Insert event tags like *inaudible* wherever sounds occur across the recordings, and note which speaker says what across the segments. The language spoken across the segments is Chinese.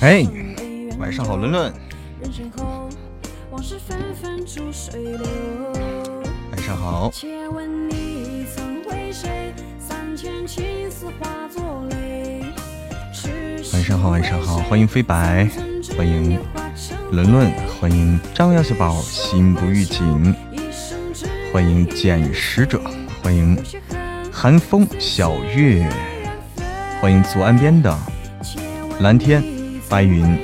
Speaker 1: 哎，晚上好，伦伦。晚上好。晚上好，晚上好，欢迎飞白，欢迎伦伦，欢迎张瑶小宝，心不预警，欢迎捡拾者，欢迎寒风小月，欢迎左岸边的蓝天白云。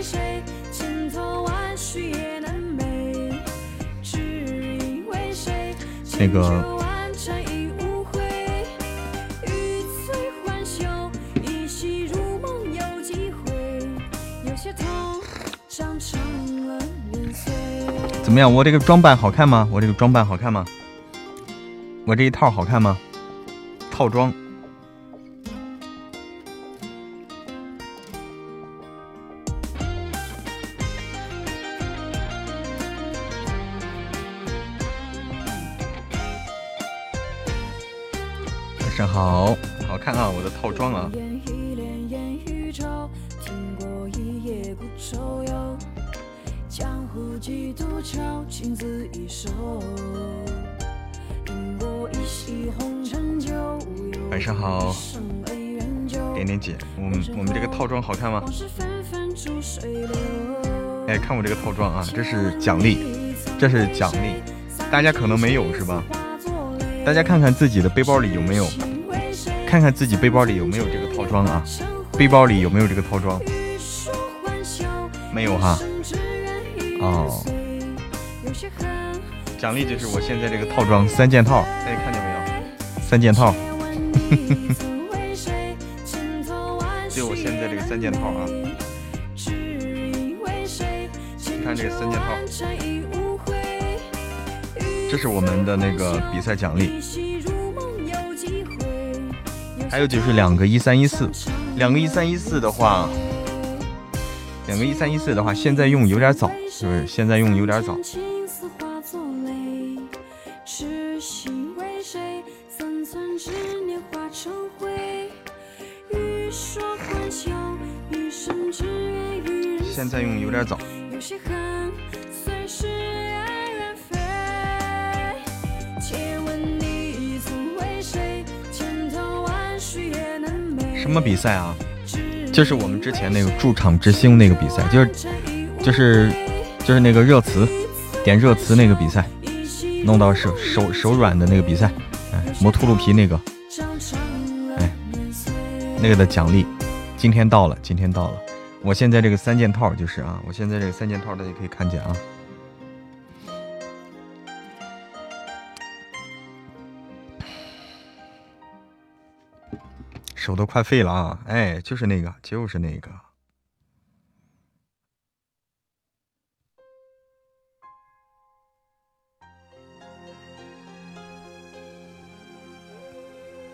Speaker 1: 那个，怎么样？我这个装扮好看吗？我这个装扮好看吗？我这一套好看吗？套装。晚上好，好看啊！我的套装啊。我们我们这个套装好看吗？哎，看我这个套装啊，这是奖励，这是奖励，大家可能没有是吧？大家看看自己的背包里有没有。看看自己背包里有没有这个套装啊？背包里有没有这个套装？没有哈。哦。奖励就是我现在这个套装三件套，大家看见没有？三件套。*laughs* 现在这个三件套啊。你看这个三件套，这是我们的那个比赛奖励。还有就是两个一三一四，两个一三一四的话，两个一三一四的话，现在用有点早，是不是？现在用有点早。比赛啊？就是我们之前那个驻场之星那个比赛，就是就是就是那个热词点热词那个比赛，弄到手手手软的那个比赛，哎，磨秃噜皮那个，哎，那个的奖励今天到了，今天到了。我现在这个三件套就是啊，我现在这个三件套大家可以看见啊。手都快废了啊！哎，就是那个，就是那个。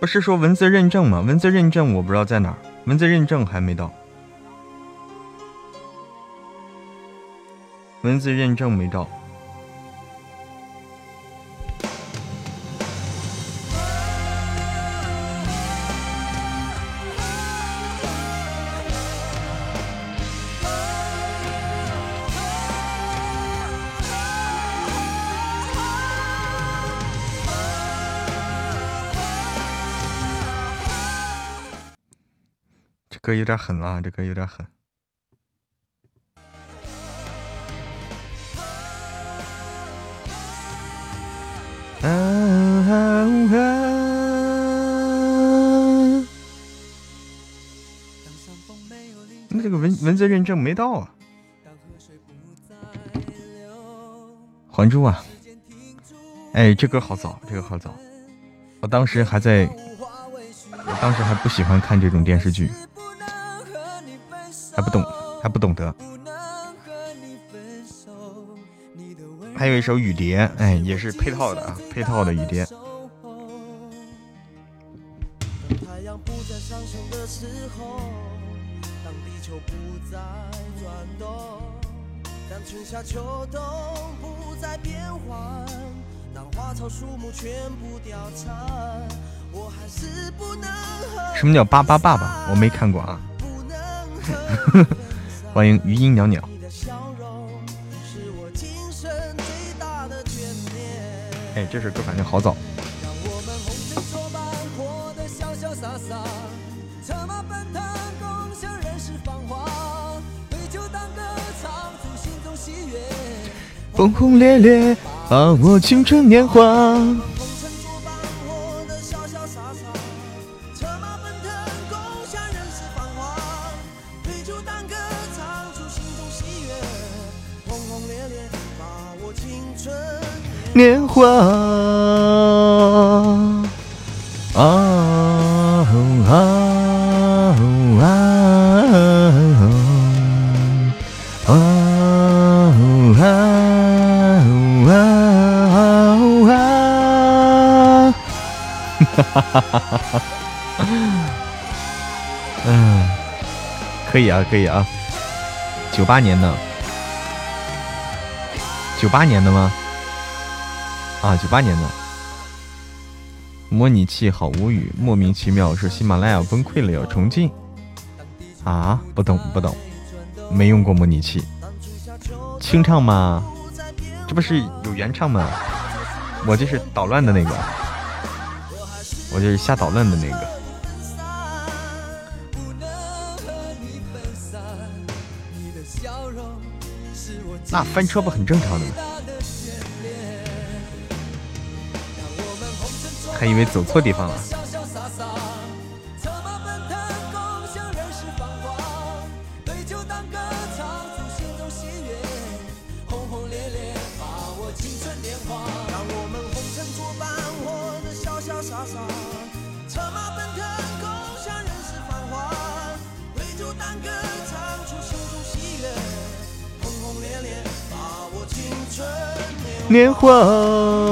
Speaker 1: 不是说文字认证吗？文字认证我不知道在哪儿，文字认证还没到，文字认证没到。歌有点狠啊，这歌有点狠。那这个文文字认证没到啊？还珠啊！哎，这歌好早，这个好早。我当时还在，我当时还不喜欢看这种电视剧。还不懂，还不懂得。还有一首《雨蝶》，哎，也是配套的啊，配套的《雨蝶》。
Speaker 2: 什么叫巴巴爸爸？我没看过啊。*laughs* 欢迎余音袅袅。哎，这首歌反正好早。轰轰烈烈，把握青春年华。年华啊啊啊啊！哈哈哈哈哈！嗯，可以啊，可以啊。九八年的，九八年的吗？啊，九八年的。模拟器好无语，莫名其妙是喜马拉雅崩溃了要重进。啊，不懂不懂，没用过模拟器。清唱吗？这不是有原唱吗？我这是捣乱的那个。我就是瞎捣乱的那个。那翻车不很正常的吗？还以为走错地方了。年华。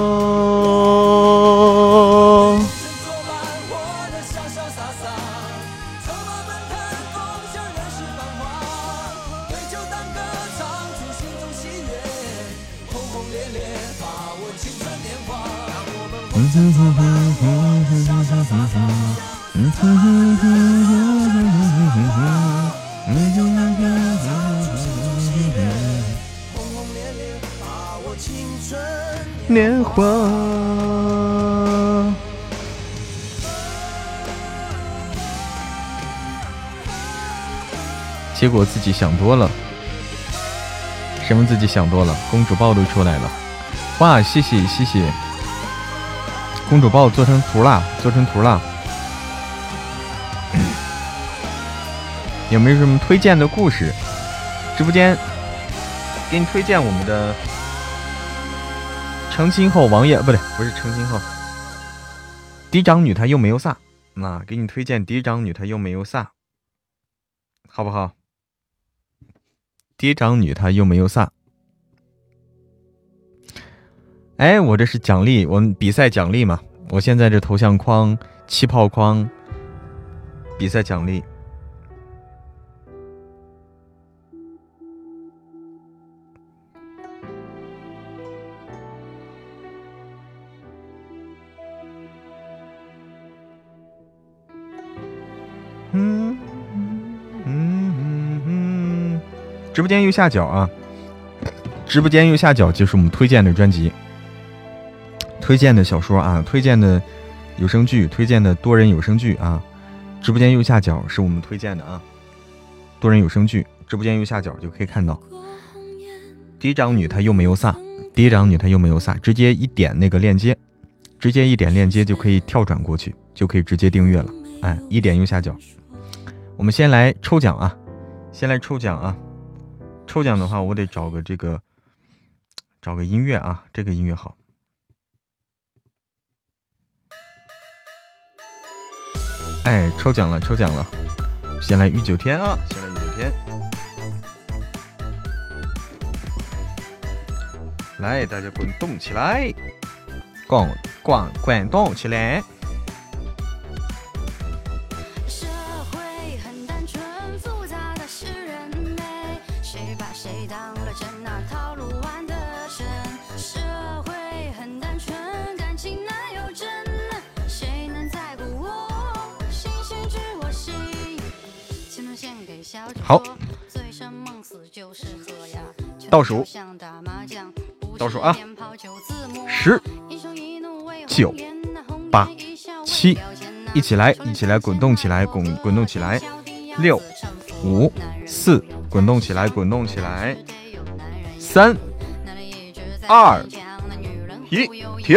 Speaker 2: 年华，结果自己想多了。什么自己想多了？公主暴露出来了，哇！谢谢谢谢，公主抱做成图了，做成图了。有没有什么推荐的故事？直播间给你推荐我们的。成亲后，王爷不对，不是成亲后，嫡长女她又没有啥，那给你推荐嫡长女她又没有啥，好不好？嫡长女她又没有啥，哎，我这是奖励，我们比赛奖励嘛，我现在这头像框、气泡框，比赛奖励。嗯嗯嗯嗯直播间右下角啊，直播间右下角就是我们推荐的专辑、推荐的小说啊、推荐的有声剧、推荐的多人有声剧啊。直播间右下角是我们推荐的啊，多人有声剧。直播间右下角就可以看到。嫡长女她又没有撒，嫡长女她又没有撒，直接一点那个链接，直接一点链接就可以跳转过去，就可以直接订阅了。哎，一点右下角，我们先来抽奖啊，先来抽奖啊。抽奖的话，我得找个这个，找个音乐啊，这个音乐好。哎，抽奖了，抽奖了！先来御九天啊，先来御九天。来，大家滚动起来，滚滚滚动起来。
Speaker 1: 好，倒数，倒数啊，十、九、八、七，一起来，一起来滚动起来，滚滚动起来，六、五、四，滚动起来，滚动起来，三、二、一，停。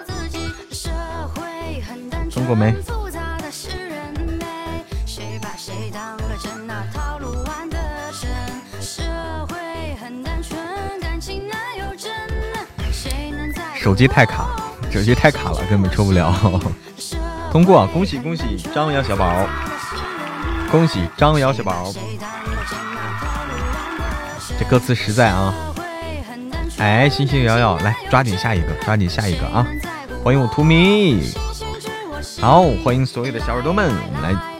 Speaker 1: 通过没？手机太卡，手机太卡了，根本抽不了。通过，恭喜恭喜张瑶小宝，恭喜张瑶小宝。这歌词实在啊！哎，星星瑶瑶，来抓紧下一个，抓紧下一个啊！欢迎我图迷，好，欢迎所有的小耳朵们我们来。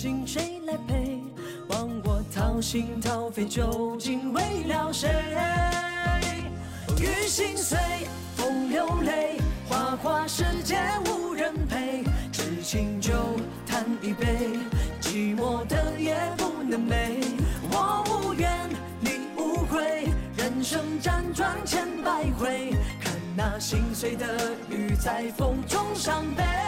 Speaker 1: 心谁来陪？忘我掏心掏肺，究竟为了谁？雨心碎，风流泪，花花世界无人陪。痴情酒，贪一杯，寂寞的夜不能寐。我无怨，你无悔，人生辗转千百回。
Speaker 3: 看那心碎的雨，在风中伤
Speaker 1: 悲。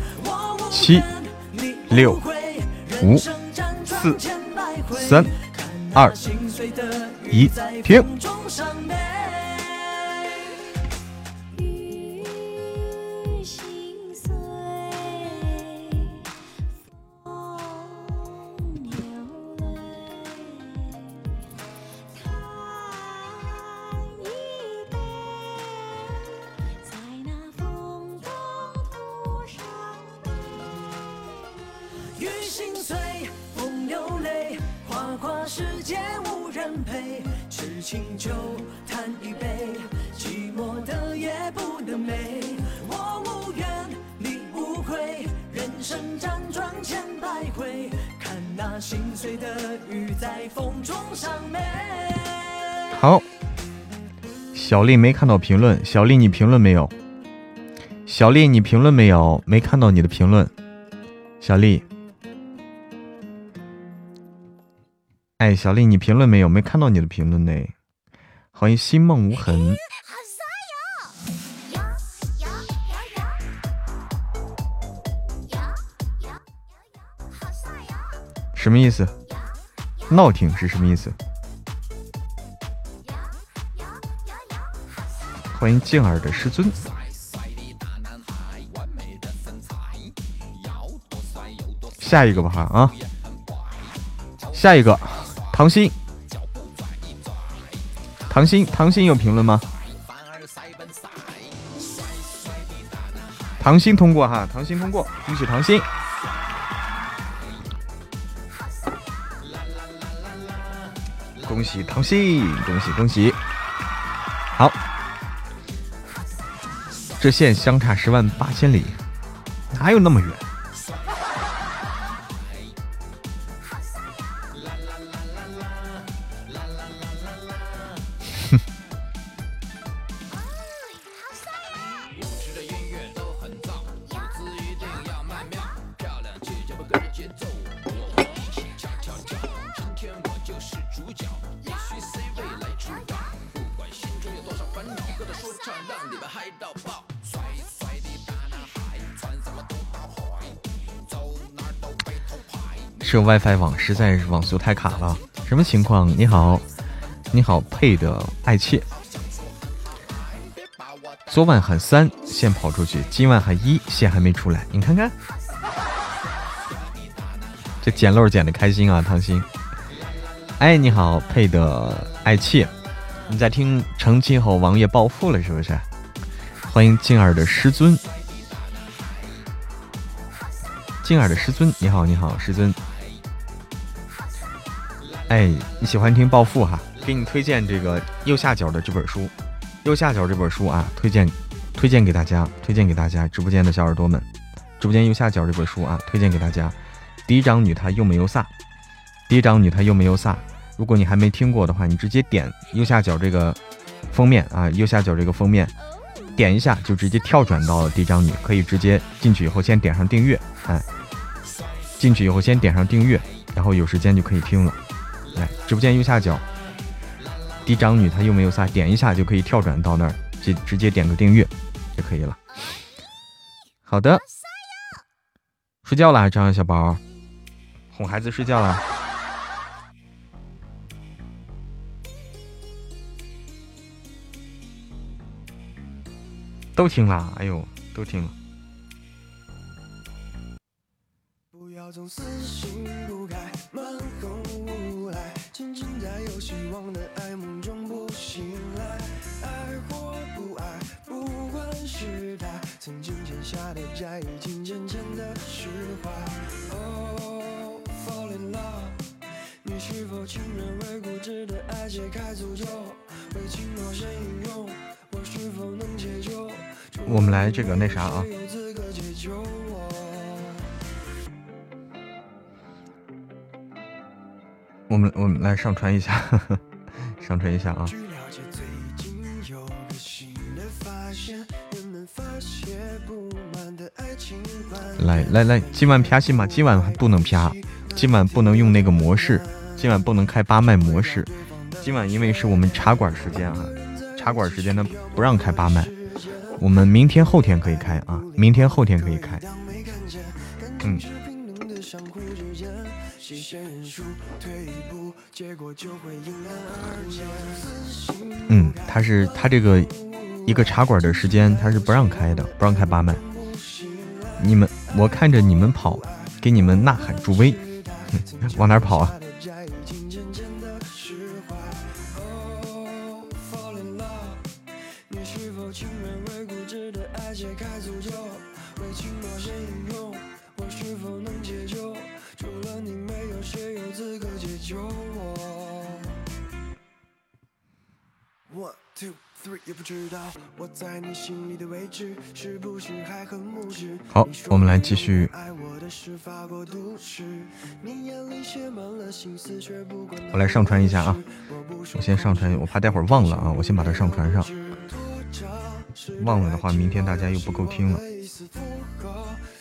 Speaker 1: 七、六。
Speaker 2: 五、四、三、二、一，停。丽没看到评论，小丽你评论没有？小丽你评论没有？没看到你的评论，小丽。哎，小丽你评论没有？没看到你的评论呢。欢迎心梦无痕。什么意思？闹挺是什么意思？欢迎静儿的师尊。下一个吧哈啊！下一个，唐鑫，唐鑫，唐鑫有评论吗？唐鑫通过哈，唐鑫通过，恭喜唐鑫。恭喜唐鑫，恭喜恭喜！好，这线相差十万八千里，哪有那么远？这 WiFi 网实在是网速太卡了，什么情况？你好，你好，配的爱妾。昨晚喊三，线跑出去；今晚喊一，线还没出来。你看看，这捡漏捡的开心啊，唐鑫。哎，你好，配的爱妾，你在听成亲后王爷暴富了是不是？欢迎静儿的师尊，静儿的师尊，你好，你好，师尊。哎，你喜欢听暴富哈？给你推荐这个右下角的这本书，右下角这本书啊，推荐推荐给大家，推荐给大家直播间的小耳朵们，直播间右下角这本书啊，推荐给大家。嫡长女她又美又飒，嫡长女她又美又飒。如果你还没听过的话，你直接点右下角这个封面啊，右下角这个封面，点一下就直接跳转到了嫡长女，可以直接进去以后先点上订阅，哎，进去以后先点上订阅，然后有时间就可以听了。来，直播间右下角，嫡长女她又没有撒，点一下就可以跳转到那儿，直直接点个订阅就可以了。好的，睡觉了，张小宝，哄孩子睡觉了，都听了，哎呦，都听了。不要总死心不改，希望的爱梦中不醒来，爱或不爱，不管是他曾经欠下的债，已经渐渐的释怀。Oh, fall in love，你是否情愿为固执的爱解开诅咒？为情若谁引用，我是否能解救？我们来这个那啥啊。我们我们来上传一下，*laughs* 上传一下啊！来来来，今晚啪戏吗？今晚不能啪，今晚不能用那个模式，今晚不能开八麦模式。今晚因为是我们茶馆时间啊，茶馆时间呢不让开八麦。我们明天后天可以开啊，明天后天可以开。嗯。嗯，他是他这个一个茶馆的时间，他是不让开的，不让开八麦。你们，我看着你们跑，给你们呐喊助威，*laughs* 往哪跑啊？好，我们来继续。我来上传一下啊！我先上传，我怕待会儿忘了啊！我先把它上传上。忘了的话，明天大家又不够听了。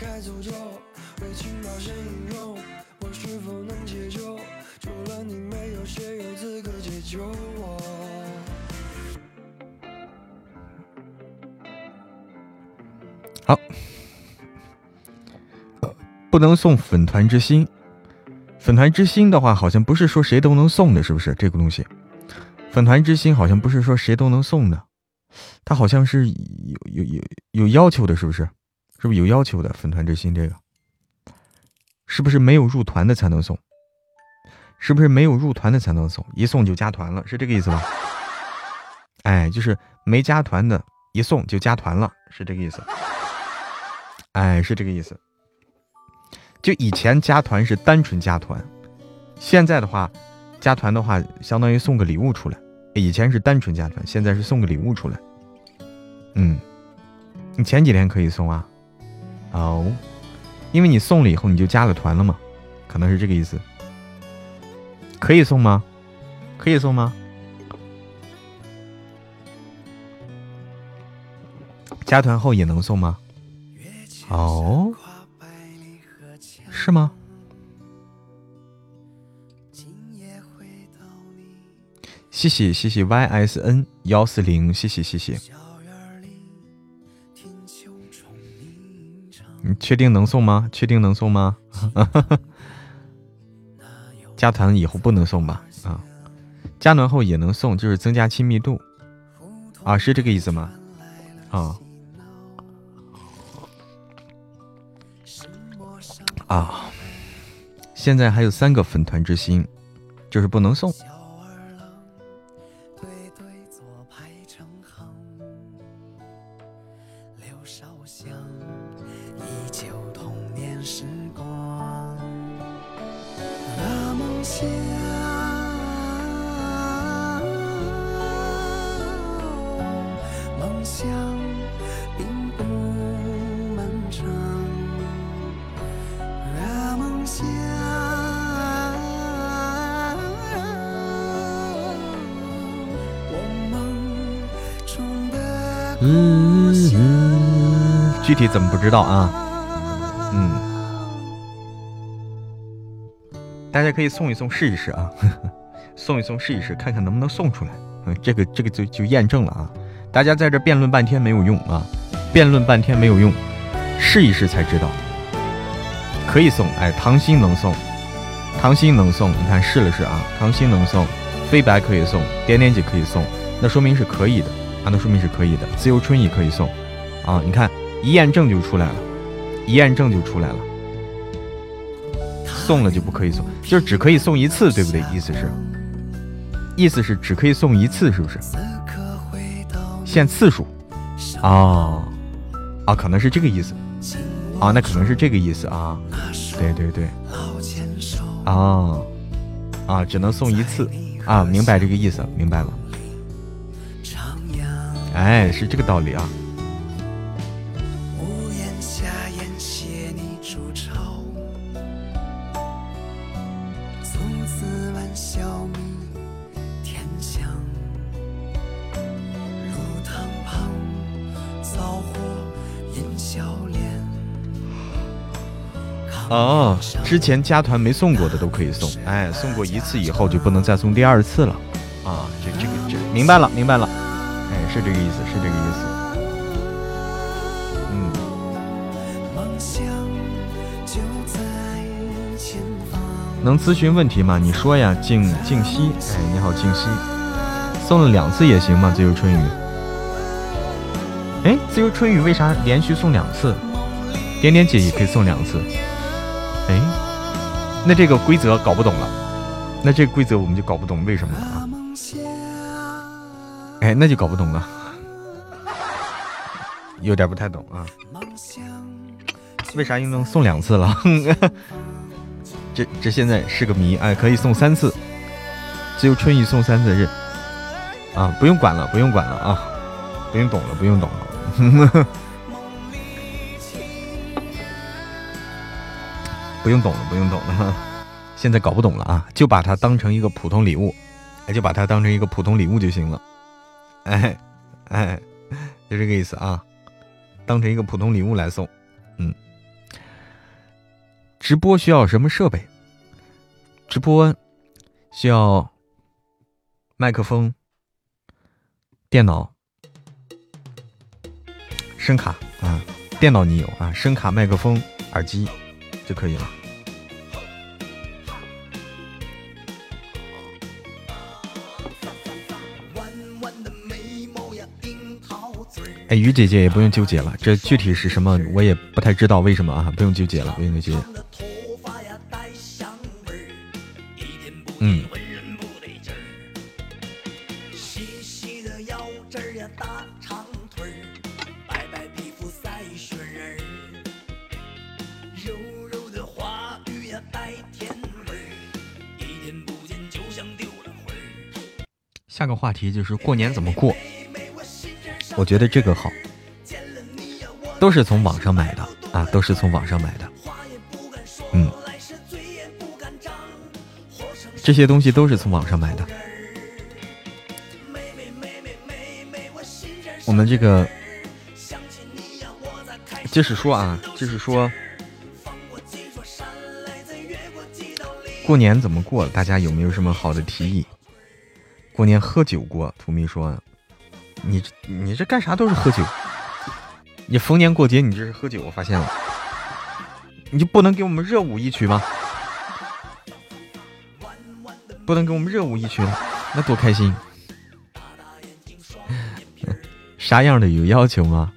Speaker 2: 开走就，为情报献英雄，我是否能解救？除了你，没有谁有资格解救我好，不能送粉团之心。粉团之心的话，好像不是说谁都能送的，是不是这个东西？粉团之心好像不是说谁都能送的，它好像是有有有有要求的，是不是？是不是有要求的？粉团之心这个，是不是没有入团的才能送？是不是没有入团的才能送？一送就加团了，是这个意思吧？哎，就是没加团的，一送就加团了，是这个意思。哎，是这个意思。就以前加团是单纯加团，现在的话，加团的话相当于送个礼物出来。以前是单纯加团，现在是送个礼物出来。嗯，你前几天可以送啊？哦，因为你送了以后你就加了团了嘛，可能是这个意思。可以送吗？可以送吗？加团后也能送吗？哦，是吗？谢谢谢谢 Y S N 幺四零，谢谢谢谢。你确定能送吗？确定能送吗？*laughs* 加团以后不能送吧？啊，加团后也能送，就是增加亲密度啊，是这个意思吗？啊。啊，现在还有三个粉团之心，就是不能送。嗯，具体怎么不知道啊？嗯，大家可以送一送试一试啊，*laughs* 送一送试一试，看看能不能送出来。嗯，这个这个就就验证了啊。大家在这辩论半天没有用啊，辩论半天没有用，试一试才知道。可以送，哎，唐心能送，唐心能送，你看试了试啊，唐心能送，飞白可以送，点点姐可以送，那说明是可以的啊，那说明是可以的。自由春也可以送啊，你看。一验证就出来了，一验证就出来了，送了就不可以送，就是只可以送一次，对不对？意思是，意思是只可以送一次，是不是？限次数，啊啊，可能是这个意思，啊，那可能是这个意思啊，对对对，啊啊，只能送一次，啊，明白这个意思，明白了，哎，是这个道理啊。之前加团没送过的都可以送，哎，送过一次以后就不能再送第二次了，啊，这这个这明白了明白了，哎，是这个意思是这个意思，嗯。能咨询问题吗？你说呀，静静熙，哎，你好静熙，送了两次也行吗？自由春雨，哎，自由春雨为啥连续送两次？点点姐也可以送两次。那这个规则搞不懂了，那这个规则我们就搞不懂为什么了啊？哎，那就搞不懂了，有点不太懂啊。为啥又能送两次了？*laughs* 这这现在是个谜。哎，可以送三次，只有春雨送三次是啊，不用管了，不用管了啊，不用懂了，不用懂了。不用懂了，不用懂了，现在搞不懂了啊！就把它当成一个普通礼物，哎，就把它当成一个普通礼物就行了，哎，哎，就这个意思啊，当成一个普通礼物来送，嗯。直播需要什么设备？直播需要麦克风、电脑、声卡啊，电脑你有啊，声卡、麦克风、耳机。就可以了。哎，鱼姐姐也不用纠结了，这具体是什么我也不太知道，为什么啊？不用纠结了，不用纠结。嗯。下个话题就是过年怎么过？我觉得这个好，都是从网上买的啊，都是从网上买的。嗯，这些东西都是从网上买的。我们这个就是说啊，就是说，过年怎么过？大家有没有什么好的提议？过年喝酒过，图米说：“你你这干啥都是喝酒，你逢年过节你这是喝酒，我发现了，你就不能给我们热舞一曲吗？不能给我们热舞一曲，那多开心！啥样的有要求吗？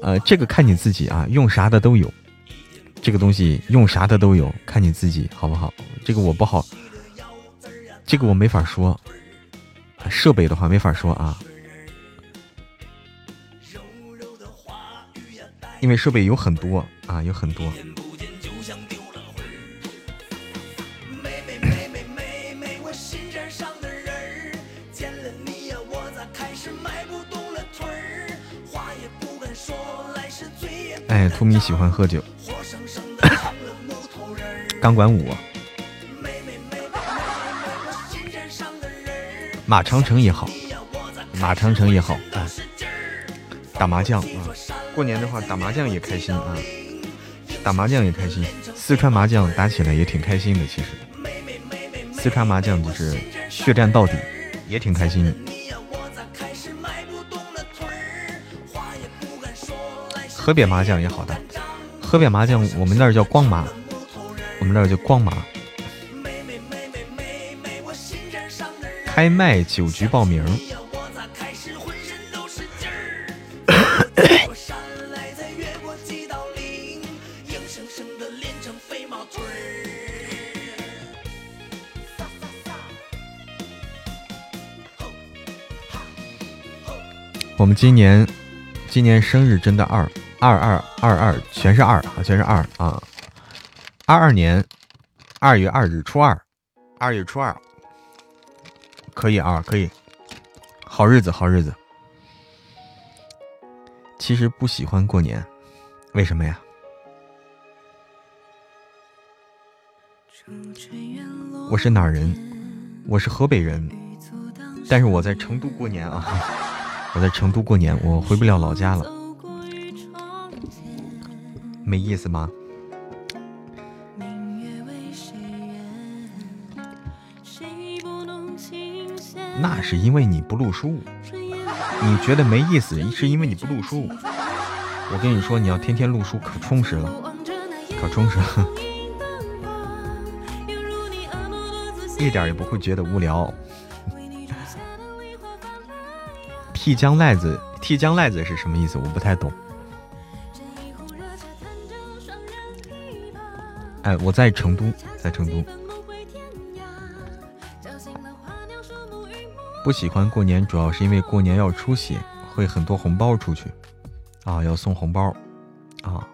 Speaker 2: 呃，这个看你自己啊，用啥的都有，这个东西用啥的都有，看你自己好不好？这个我不好。”这个我没法说，设备的话没法说啊，因为设备有很多啊，有很多。哎，图米喜欢喝酒，*laughs* 钢管舞。马长城也好，马长城也好，啊，打麻将啊，过年的话打麻将也开心啊，打麻将也开心，四川麻将打起来也挺开心的，其实，四川麻将就是血战到底，也挺开心的。河北麻将也好的，河北麻将我们那儿叫光麻，我们那儿叫光麻。开麦酒局报名。我们今年，今年生日真的二二二二二，全是二啊，全是二啊！二二年二月二日初二，二月初二。可以啊，可以，好日子，好日子。其实不喜欢过年，为什么呀？
Speaker 1: 我是哪儿人？我是河北人，但是我在成都过年啊！*laughs* 我在成都过年，我回不了老家了，没意思吗？那是因为你不录书，你觉得没意思，是因为你不录书。我跟你说，你要天天录书，可充实了，可充实了，一点也不会觉得无聊。剃江赖子，剃江赖子是什么意思？我不太懂。哎，我在成都，在成都。不喜欢过年，主要是因为过年要出血，会很多红包出去，啊，要送红包，啊。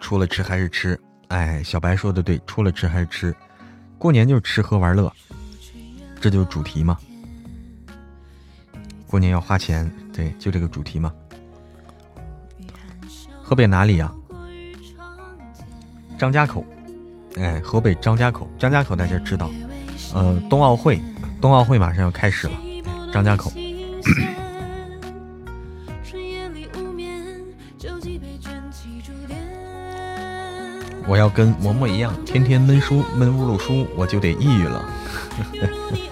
Speaker 1: 除了吃还是吃，哎，小白说的对，除了吃还是吃，过年就是吃喝玩乐，这就是主题嘛。过年要花钱，对，就这个主题嘛。河北哪里呀？张家口，哎，河北张家口，张家口大家知道，呃，冬奥会，冬奥会马上要开始了，张家口。*coughs* 我要跟嬷嬷一样，天天闷书闷屋录书，我就得抑郁了。*laughs*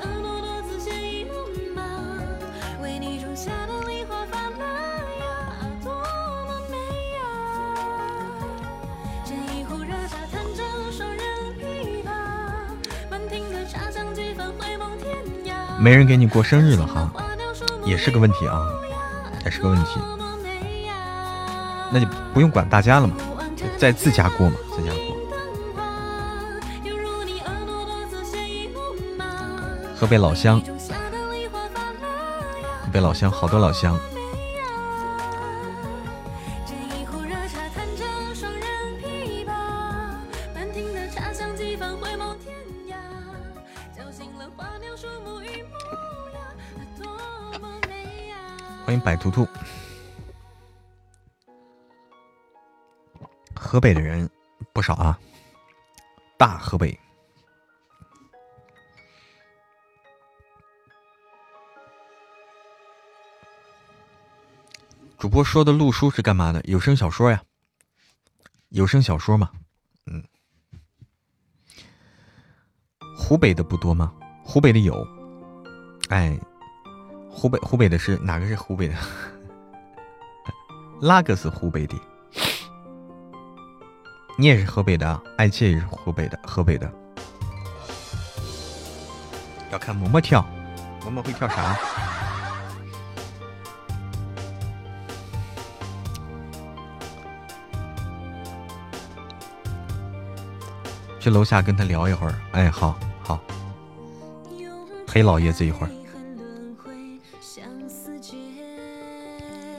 Speaker 1: 没人给你过生日了哈，也是个问题啊，也是个问题。那就不用管大家了嘛，在自家过嘛，自家过。河北老乡，河北老乡，好多老乡。迎百图图，河北的人不少啊，大河北。主播说的录书是干嘛的？有声小说呀，有声小说嘛，嗯。湖北的不多吗？湖北的有，哎。湖北湖北的是哪个是湖北的？*laughs* 那个是湖北的，你也是河北的，爱妾也是湖北的，河北的。要看嬷嬷跳，嬷嬷会跳啥？去楼下跟他聊一会儿。哎，好好，陪老爷子一会儿。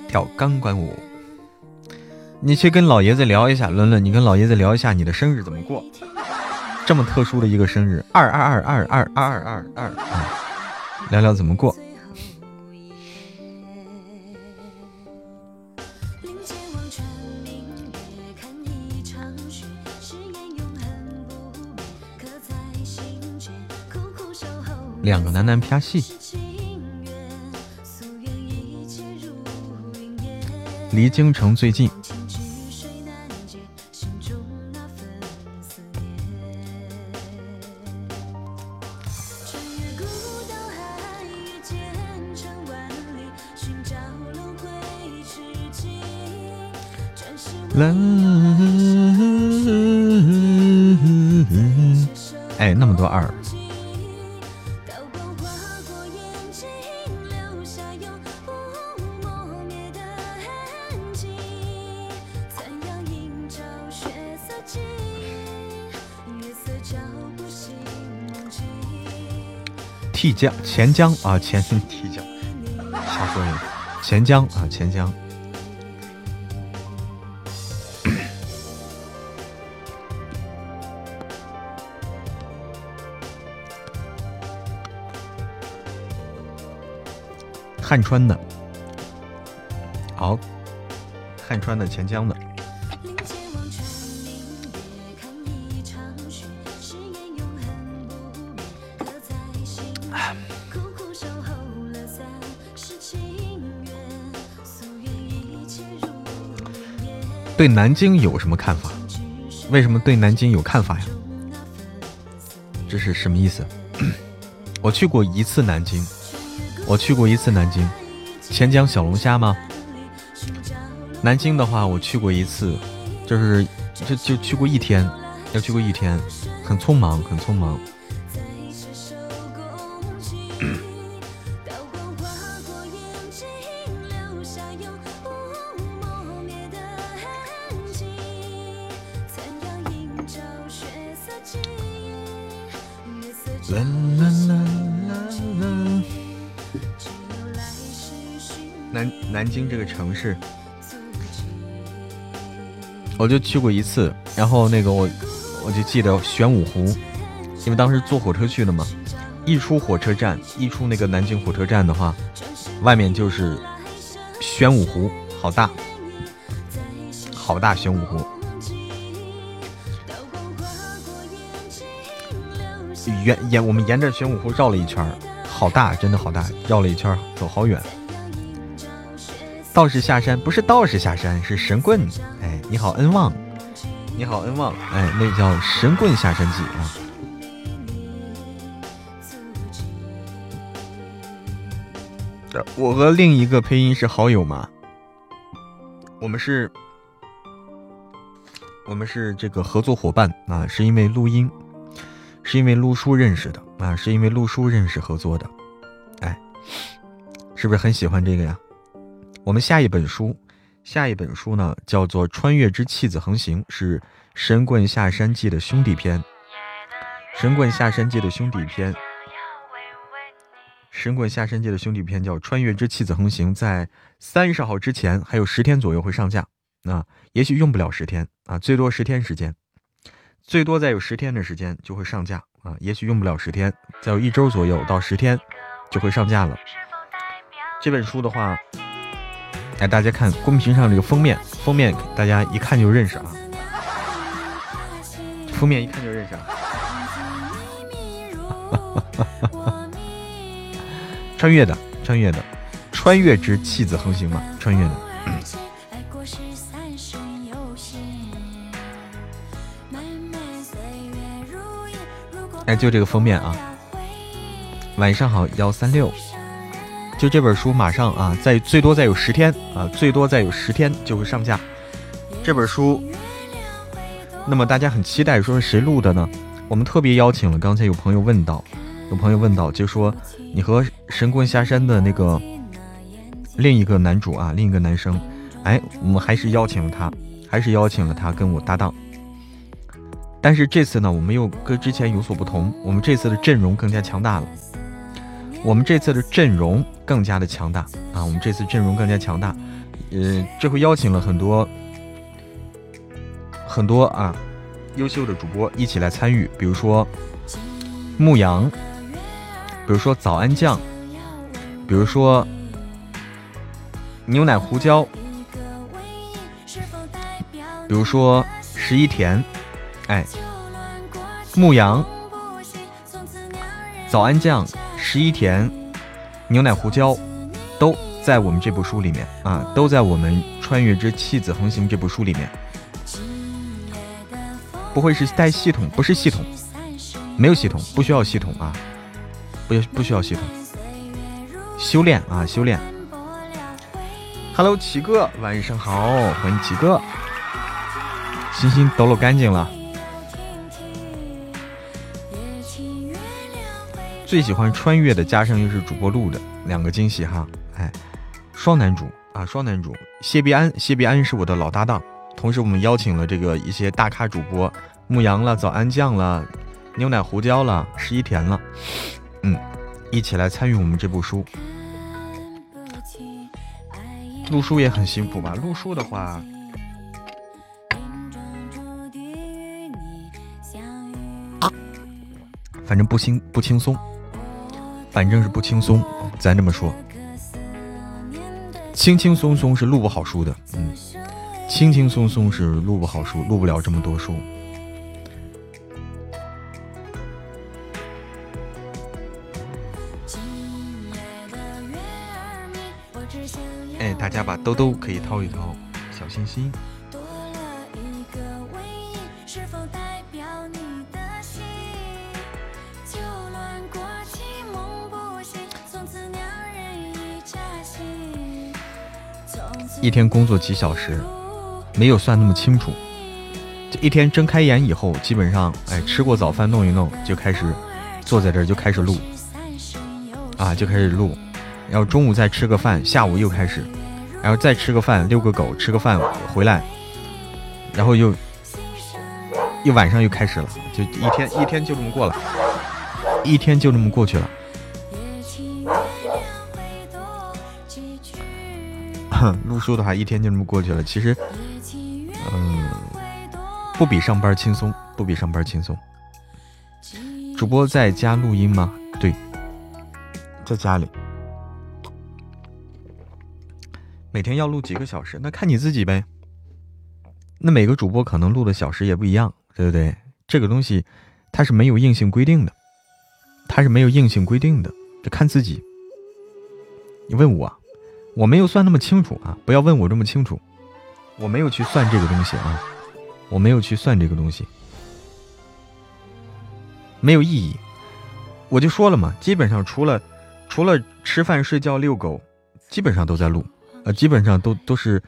Speaker 1: 跳钢管舞，你去跟老爷子聊一下，伦伦，你跟老爷子聊一下你的生日怎么过？这么特殊的一个生日，二二二二二二二二二，聊聊怎么过？两个男男拍戏。离京城最近。哎，那么多二。替江钱江啊，钱替江，瞎说你，钱江啊，钱江。汉川的，好，
Speaker 2: 汉川的钱江的。对南京有什么看法？为什么对南京有看法呀？这是什么意思？*clears throat* 我去过一次南京，我去过一次南京，钱江小龙虾吗？南京的话，我去过一次，就是就就去过一天，要去过一天，很匆忙，很匆忙。这个城市，我就去过一次。然后那个我，我就记得玄武湖，因为当时坐火车去的嘛。一出火车站，一出那个南京火车站的话，外面就是玄武湖，好大，好大玄武湖。沿沿我们沿着玄武湖绕了一圈好大，真的好大，绕了一圈走好远。道士下山不是道士下山，是神棍。哎，你好恩旺，你好恩旺。哎，那叫神棍下山记啊。我和另一个配音是好友吗？我们是，我们是这个合作伙伴啊，是因为录音。是因为陆叔认识的啊，是因为陆叔认识合作的，哎，是不是很喜欢这个呀？我们下一本书，下一本书呢叫做《穿越之弃子横行》，是《神棍下山记》的兄弟篇，《神棍下山记》的兄弟篇，《神棍下山记》的兄弟篇叫《穿越之弃子横行》，在三十号之前还有十天左右会上架，啊，也许用不了十天啊，最多十天时间。最多再有十天的时间就会上架啊，也许用不了十天，再有一周左右到十天就会上架了。这本书的话，来大家看公屏上这个封面，封面大家一看就认识啊，封面一看就认识啊。*laughs* 穿越的，穿越的，穿越之弃子横行嘛，穿越的。哎，就这个封面啊！晚上好，幺三六。就这本书马上啊，再最多再有十天啊，最多再有十天就会上架。这本书，那么大家很期待，说是谁录的呢？我们特别邀请了。刚才有朋友问到，有朋友问到，就说你和神棍下山的那个另一个男主啊，另一个男生，哎，我们还是邀请了他，还是邀请了他跟我搭档。但是这次呢，我们又跟之前有所不同，我们这次的阵容更加强大了。我们这次的阵容更加的强大啊！我们这次阵容更加强大，呃，这回邀请了很多很多啊优秀的主播一起来参与，比如说牧羊，比如说早安酱，比如说牛奶胡椒，比如说十一甜。哎，牧羊、早安酱、十一甜、牛奶胡椒，都在我们这部书里面啊，都在我们《穿越之弃子横行》这部书里面。不会是带系统？不是系统，没有系统，不需要系统啊，不不需要系统。修炼啊，修炼。Hello，奇哥，晚上好，欢迎奇哥。星星抖搂干净了。最喜欢穿越的，加上又是主播录的两个惊喜哈，哎，双男主啊，双男主谢必安，谢必安是我的老搭档，同时我们邀请了这个一些大咖主播，牧羊了，早安酱了，牛奶胡椒了，十一甜了，嗯，一起来参与我们这部书。录书也很辛苦吧？录书的话。反正不轻不轻松。反正是不轻松，咱这么说，轻轻松松是录不好书的。嗯，轻轻松松是录不好书，录不了这么多书。哎，大家把兜兜可以掏一掏，小心心。一天工作几小时，没有算那么清楚。这一天睁开眼以后，基本上，哎，吃过早饭弄一弄，就开始坐在这儿就开始录，啊，就开始录。然后中午再吃个饭，下午又开始，然后再吃个饭，遛个狗，吃个饭回来，然后又又晚上又开始了，就一天一天就这么过了，一天就这么过去了。*laughs* 录书的话，一天就这么过去了。其实，嗯，不比上班轻松，不比上班轻松。主播在家录音吗？对，在家里。每天要录几个小时？那看你自己呗。那每个主播可能录的小时也不一样，对不对？这个东西它是没有硬性规定的，它是没有硬性规定的，这看自己。你问我。我没有算那么清楚啊！不要问我这么清楚，我没有去算这个东西啊，我没有去算这个东西，没有意义。我就说了嘛，基本上除了除了吃饭、睡觉、遛狗，基本上都在录，呃，基本上都都是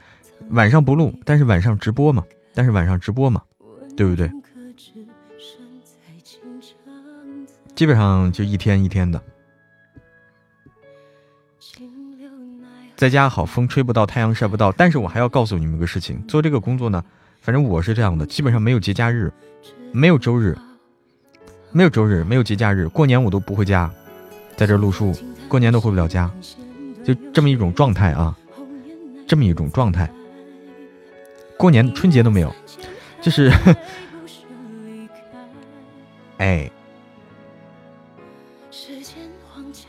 Speaker 2: 晚上不录，但是晚上直播嘛，但是晚上直播嘛，对不对？基本上就一天一天的。在家好，风吹不到，太阳晒不到。但是我还要告诉你们个事情，做这个工作呢，反正我是这样的，基本上没有节假日，没有周日，没有周日，没有节假日，过年我都不回家，在这录书，过年都回不了家，就这么一种状态啊，这么一种状态，过年春节都没有，就是，*laughs* 哎，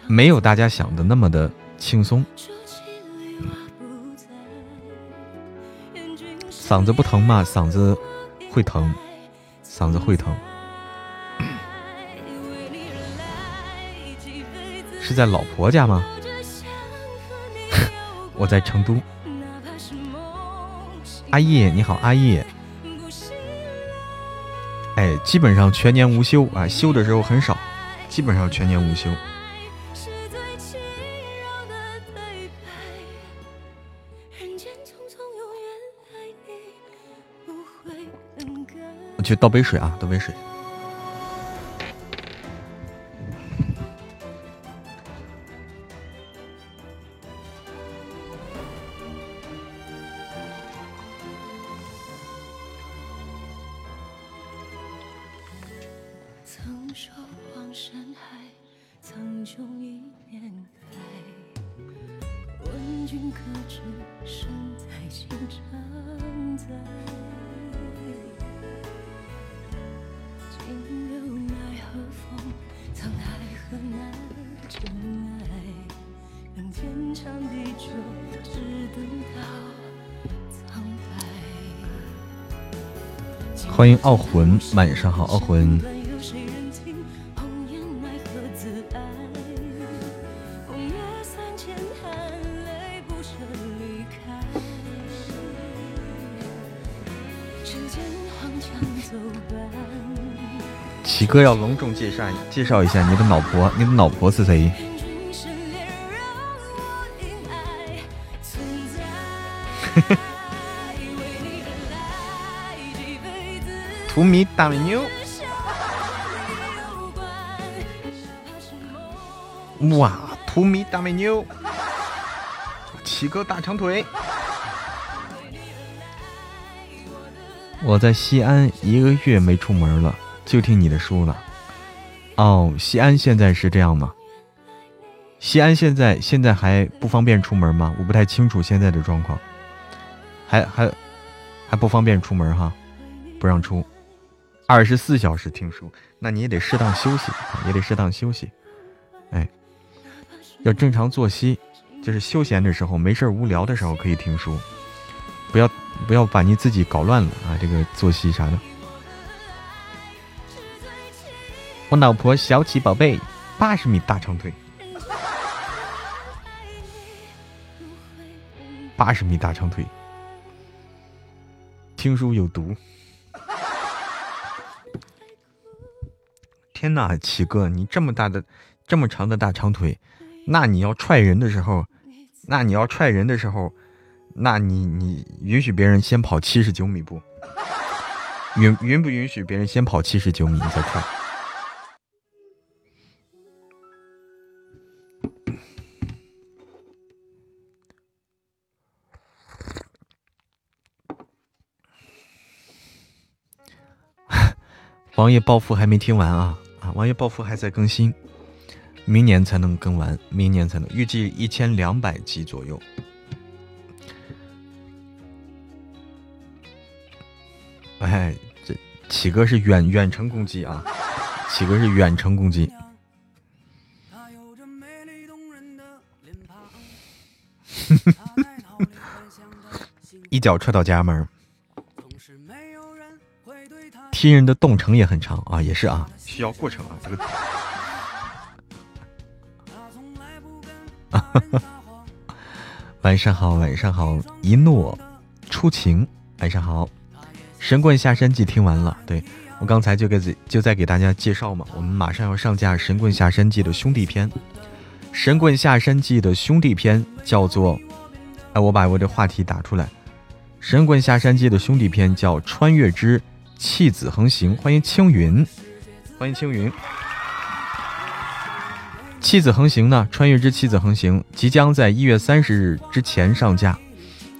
Speaker 2: 没有大家想的那么的轻松。嗓子不疼吗？嗓子会疼，嗓子会疼。*coughs* 是在老婆家吗？*laughs* 我在成都。阿义你好，阿义。哎，基本上全年无休啊，休的时候很少，基本上全年无休。去倒杯水啊，倒杯水。欢迎傲魂，晚上好，傲魂。齐哥要隆重介绍介绍一下你的老婆，你的老婆是谁？图米大美妞，哇！图米大美妞，七哥大长腿。我在西安一个月没出门了，就听你的书了。哦，西安现在是这样吗？西安现在现在还不方便出门吗？我不太清楚现在的状况，还还还不方便出门哈，不让出。二十四小时听书，那你也得适当休息，也得适当休息。哎，要正常作息，就是休闲的时候，没事无聊的时候可以听书。不要不要把你自己搞乱了啊！这个作息啥的。我老婆小启宝贝，八十米大长腿，八十米大长腿，听书有毒。天哪，启哥，你这么大的、这么长的大长腿，那你要踹人的时候，那你要踹人的时候，那你你允许别人先跑七十九米不？允允不允许别人先跑七十九米你再踹？*laughs* 王爷暴富还没听完啊！啊，王爷暴富还在更新，明年才能更完，明年才能预计一千两百集左右。哎，这启哥是远远程攻击啊！启哥是远程攻击，*laughs* 一脚踹到家门。踢人的动程也很长啊，也是啊，需要过程啊。这个，*laughs* 晚上好，晚上好，一诺初晴，晚上好。神棍下山记听完了，对我刚才就给就在给大家介绍嘛，我们马上要上架神棍下山记的兄弟篇。神棍下山记的兄弟篇叫做，哎，我把我的话题打出来。神棍下山记的兄弟篇叫穿越之。弃子横行，欢迎青云，欢迎青云。弃子横行呢？穿越之弃子横行即将在一月三十日之前上架，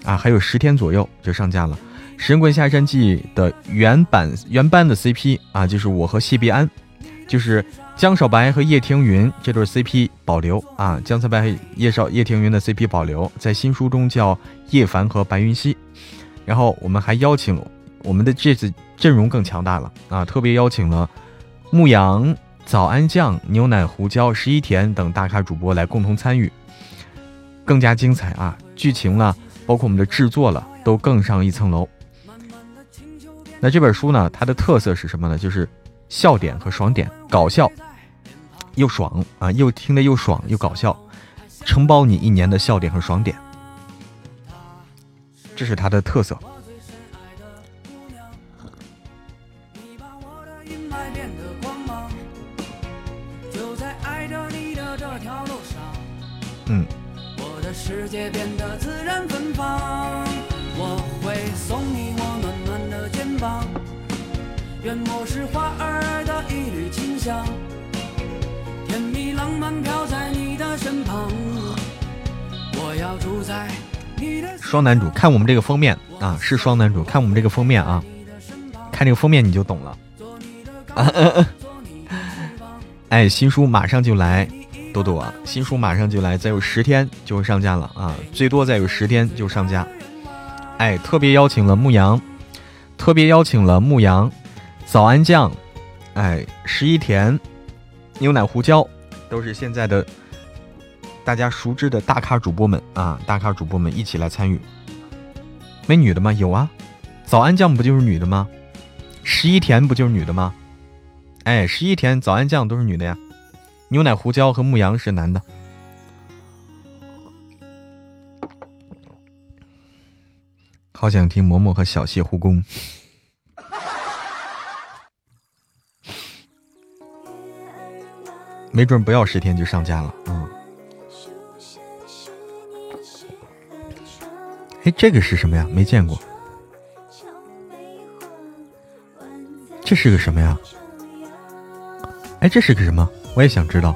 Speaker 2: 啊，还有十天左右就上架了。《神棍下山记》的原版原班的 CP 啊，就是我和谢必安，就是江少白和叶听云这对 CP 保留啊，江少白、叶少、叶听云的 CP 保留，在新书中叫叶凡和白云溪。然后我们还邀请了我们的这次。阵容更强大了啊！特别邀请了牧羊、早安酱、牛奶胡椒、十一甜等大咖主播来共同参与，更加精彩啊！剧情了，包括我们的制作了，都更上一层楼。那这本书呢，它的特色是什么呢？就是笑点和爽点，搞笑又爽啊，又听得又爽又搞笑，承包你一年的笑点和爽点，这是它的特色。嗯。世界变得自然芬芳，我会送你我暖暖的肩膀。愿我是花儿的一缕清香，甜蜜浪漫飘在你的身旁。我要住在你的。双男主，看我们这个封面啊，是双男主，看我们这个封面啊，看这个封面你就懂了。哎，新书马上就来。多多啊，新书马上就来，再有十天就上架了啊！最多再有十天就上架。哎，特别邀请了牧羊，特别邀请了牧羊，早安酱，哎，十一甜，牛奶胡椒，都是现在的大家熟知的大咖主播们啊！大咖主播们一起来参与。没女的吗？有啊，早安酱不就是女的吗？十一甜不就是女的吗？哎，十一甜、早安酱都是女的呀。牛奶胡椒和牧羊是男的，好想听嬷嬷和小谢护工，没准不要十天就上架了。嗯，哎，这个是什么呀？没见过，这是个什么呀？哎，这是个什么？我也想知道。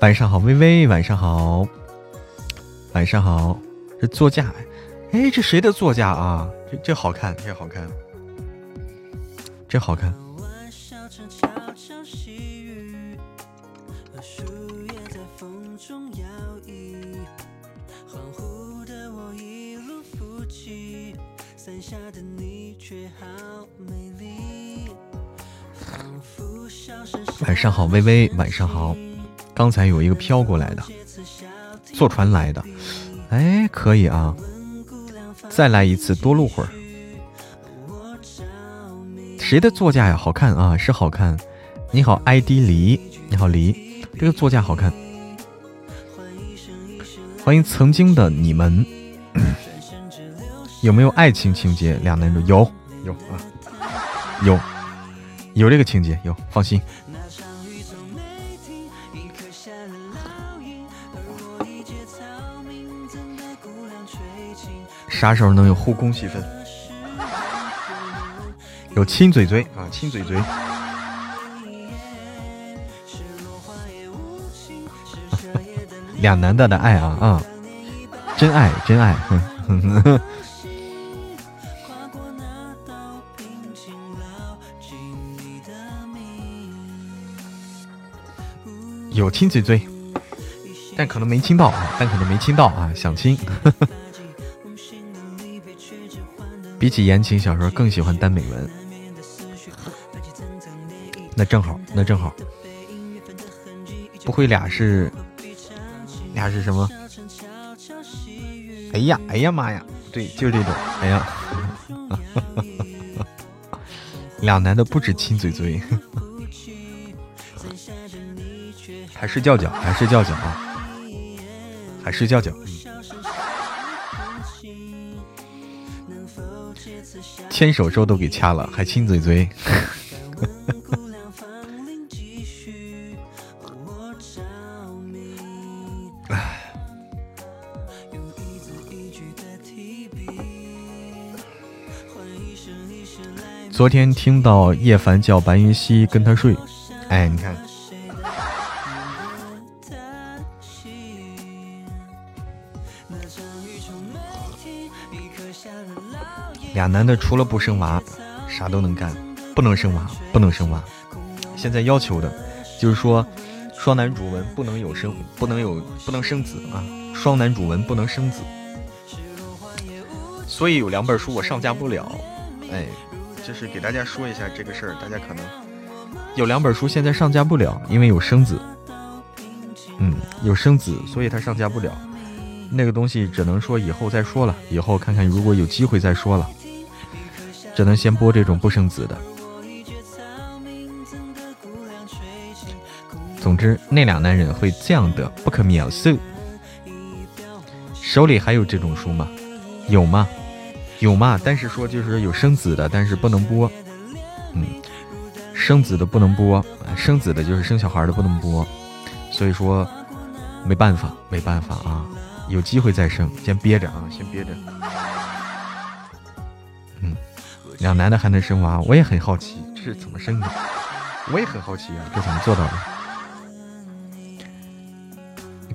Speaker 2: 晚上好，微微，晚上好，晚上好。这座驾，哎，这谁的座驾啊？这这好看，这好看，这好看。晚上好，微微，晚上好。刚才有一个飘过来的，坐船来的，哎，可以啊，再来一次，多录会儿。谁的座驾呀？好看啊，是好看。你好，ID 黎，你好黎，这个座驾好看。欢迎曾经的你们，*coughs* 有没有爱情情节？两男主有有啊，有有这个情节，有放心。啥时候能有护工戏份？有亲嘴嘴啊，亲嘴嘴。两男的的爱啊啊，真爱真爱。*laughs* 有亲嘴嘴，但可能没亲到啊，但可能没亲到啊，想亲。比起言情小说，更喜欢耽美文。那正好，那正好，不会俩是俩是什么？哎呀，哎呀妈呀！对，就这种。哎呀，*laughs* 两男的不止亲嘴嘴，*laughs* 还是叫叫，还是叫叫啊，还是叫叫。牵手时候都给掐了，还亲嘴嘴。昨天听到叶凡叫白云溪跟他睡，哎，你看，男的除了不生娃。啥都能干，不能生娃，不能生娃。现在要求的，就是说，双男主文不能有生，不能有，不能生子啊。双男主文不能生子，所以有两本书我上架不了。哎，就是给大家说一下这个事儿，大家可能有两本书现在上架不了，因为有生子。嗯，有生子，所以它上架不了。那个东西只能说以后再说了，以后看看如果有机会再说了。只能先播这种不生子的。总之，那俩男人会这样的不可描述。手里还有这种书吗？有吗？有吗？但是说就是有生子的，但是不能播。嗯，生子的不能播，生子的就是生小孩的不能播。所以说，没办法，没办法啊！有机会再生，先憋着啊，先憋着。两男的还能生娃，我也很好奇这是怎么生的。我也很好奇啊，这怎么做到的？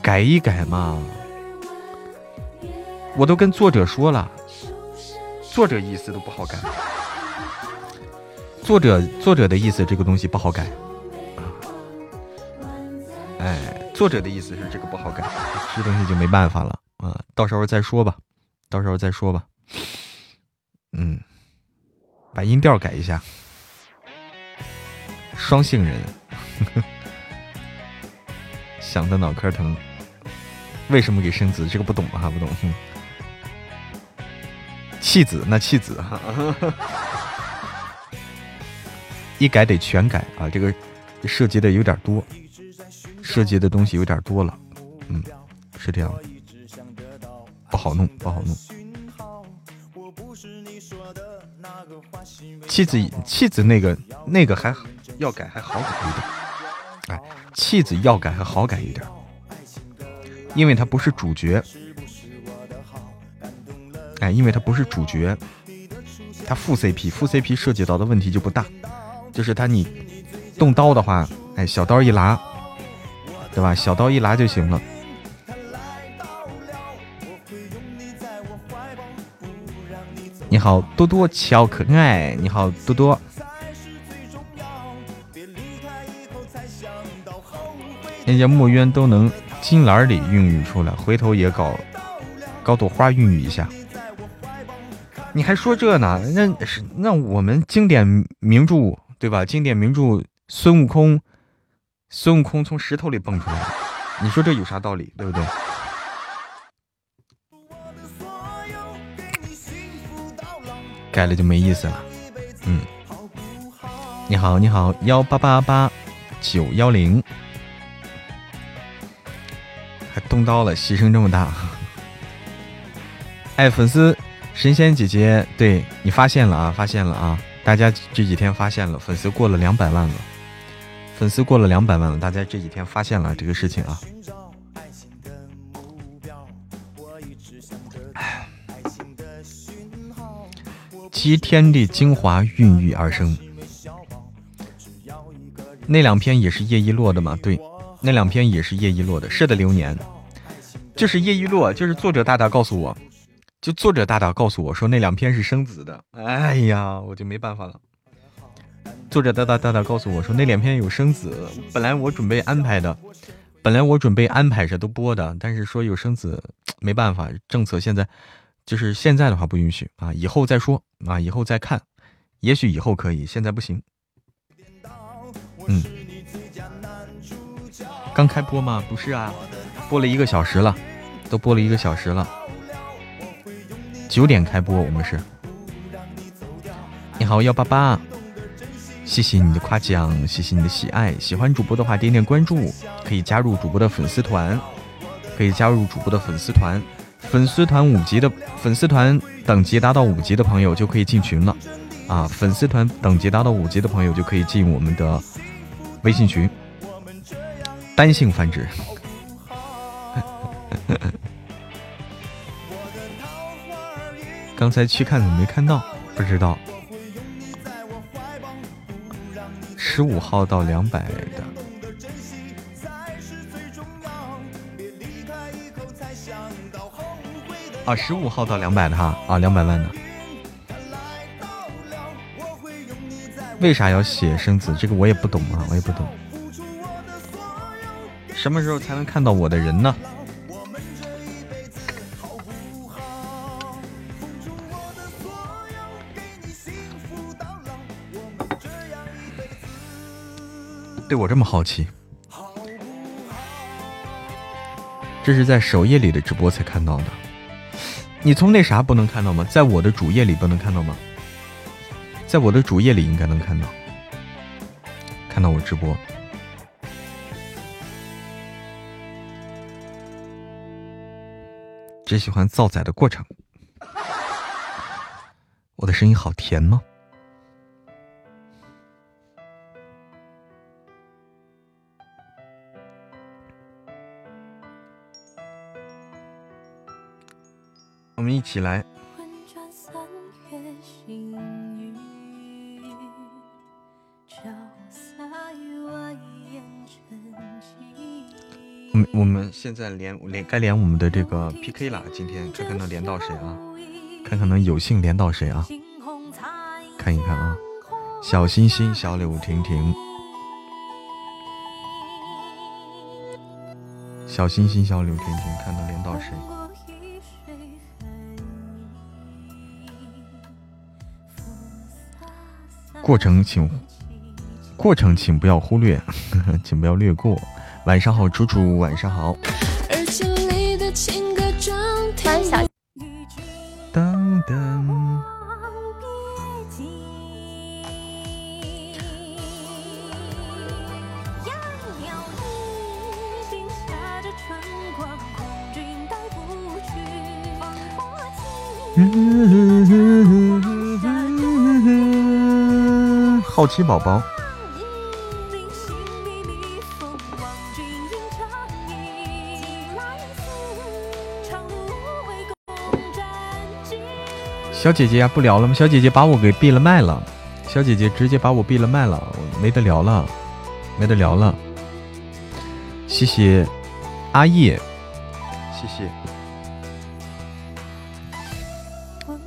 Speaker 2: 改一改嘛，我都跟作者说了，作者意思都不好改。作者作者的意思这个东西不好改啊。哎，作者的意思是这个不好改，这东西就没办法了啊，到时候再说吧，到时候再说吧。嗯。把音调改一下，双性人，想的脑壳疼。为什么给生子？这个不懂啊，不懂。弃子那弃子哈，一改得全改啊，这个涉及的有点多，涉及的东西有点多了，嗯，是这样的，不好弄，不好弄。妻子，妻子那个那个还要改还好改一点，哎，妻子要改还好改一点，因为他不是主角，哎，因为他不是主角，他副 CP，副 CP 涉及到的问题就不大，就是他你动刀的话，哎，小刀一拉，对吧？小刀一拉就行了。你好，多多小可爱。你好，多多。那些墨渊都能金篮里孕育出来，回头也搞搞朵花孕育一下。你还说这呢？那是那我们经典名著对吧？经典名著孙悟空，孙悟空从石头里蹦出来，你说这有啥道理？对不对？改了就没意思了。嗯，你好，你好，幺八八八九幺零，还动刀了，牺牲这么大。*laughs* 哎，粉丝神仙姐姐，对你发现了啊，发现了啊，大家这几天发现了，粉丝过了两百万了，粉丝过了两百万了，大家这几天发现了这个事情啊。集天地精华孕育而生，那两篇也是叶一落的吗？对，那两篇也是叶一落的。是的，流年就是叶一落，就是作者大大告诉我，就作者大大告诉我说那两篇是生子的。哎呀，我就没办法了。作者大大大大告诉我说那两篇有生子，本来我准备安排的，本来我准备安排着都播的，但是说有生子，没办法，政策现在。就是现在的话不允许啊，以后再说啊，以后再看，也许以后可以，现在不行。嗯，刚开播吗？不是啊，播了一个小时了，都播了一个小时了。九点开播，我们是。你好幺八八，谢谢你的夸奖，谢谢你的喜爱。喜欢主播的话，点点关注，可以加入主播的粉丝团，可以加入主播的粉丝团。粉丝团五级的粉丝团等级达到五级的朋友就可以进群了，啊，粉丝团等级达到五级的朋友就可以进我们的微信群，单性繁殖。*laughs* 刚才去看怎么没看到？不知道。十五号到两百的。啊，十五号到两百的哈，啊，两百万的。为啥要写生子？这个我也不懂啊，我也不懂。什么时候才能看到我的人呢？对我这么好奇？这是在首页里的直播才看到的。你从那啥不能看到吗？在我的主页里不能看到吗？在我的主页里应该能看到，看到我直播。只喜欢造崽的过程。我的声音好甜吗？我们一起来。我们我们现在连连该连我们的这个 PK 了，今天看看能连到谁啊？看看能有幸连到谁啊？看一看啊，小星星、小柳婷婷、小星星、小柳婷婷，看能连到谁？过程请，过程请不要忽略，*laughs* 请不要略过。晚上好，楚楚，晚上好。好奇宝宝，小姐姐呀，不聊了吗？小姐姐把我给闭了麦了，小姐姐直接把我闭了麦了，没得聊了，没得聊了。谢谢阿叶，谢谢。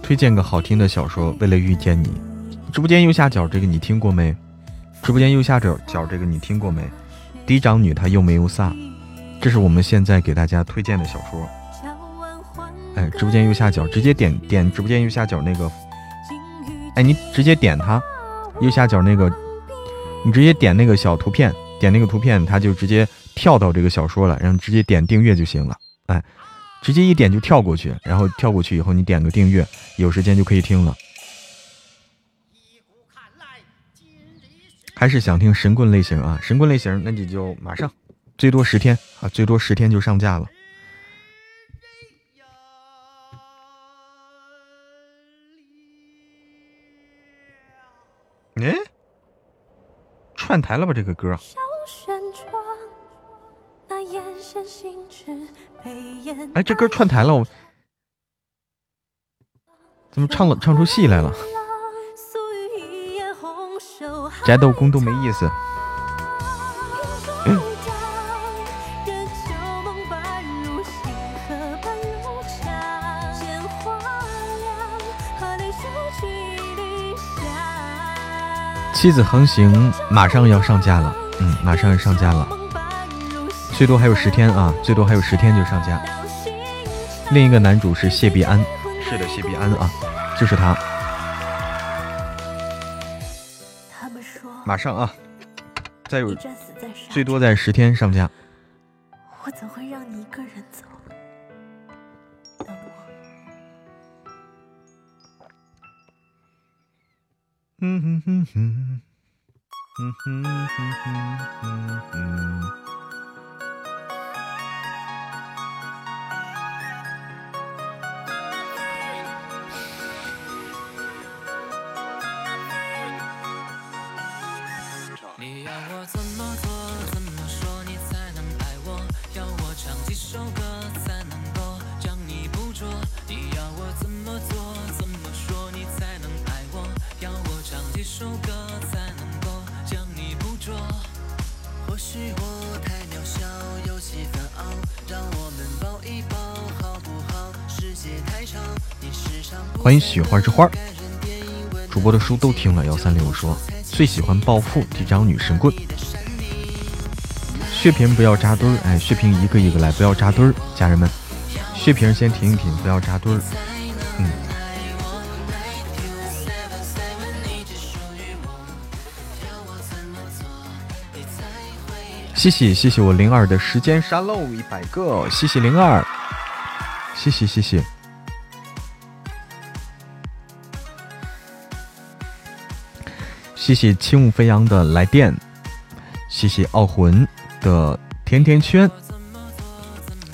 Speaker 2: 推荐个好听的小说，为了遇见你。直播间右下角这个你听过没？直播间右下角角这个你听过没？嫡长女她又美又飒，这是我们现在给大家推荐的小说。哎，直播间右下角直接点点直播间右下角那个，哎，你直接点它，右下角那个，你直接点那个小图片，点那个图片，它就直接跳到这个小说了，然后直接点订阅就行了。哎，直接一点就跳过去，然后跳过去以后你点个订阅，有时间就可以听了。还是想听神棍类型啊？神棍类型，那你就马上，最多十天啊，最多十天就上架了。哎，串台了吧这个歌？哎，这歌串台了，我怎么唱了唱出戏来了？宅斗宫都没意思。妻子横行马上要上架了，嗯，马上要上架了，最多还有十天啊，最多还有十天就上架。另一个男主是谢必安，是的，谢必安啊，就是他。马上啊，再有最多在十天上架。我怎会让你一个人走？等我。嗯哼哼哼，嗯哼哼哼哼。欢迎雪花之花，主播的书都听了。幺三六说最喜欢暴富这张女神棍，血瓶不要扎堆儿，哎，血瓶一个一个来，不要扎堆儿，家人们，血瓶先停一停，不要扎堆儿，嗯。谢谢谢谢我灵儿的时间沙漏一百个，谢谢灵儿，谢谢谢谢。谢谢轻舞飞扬的来电，谢谢傲魂的甜甜圈，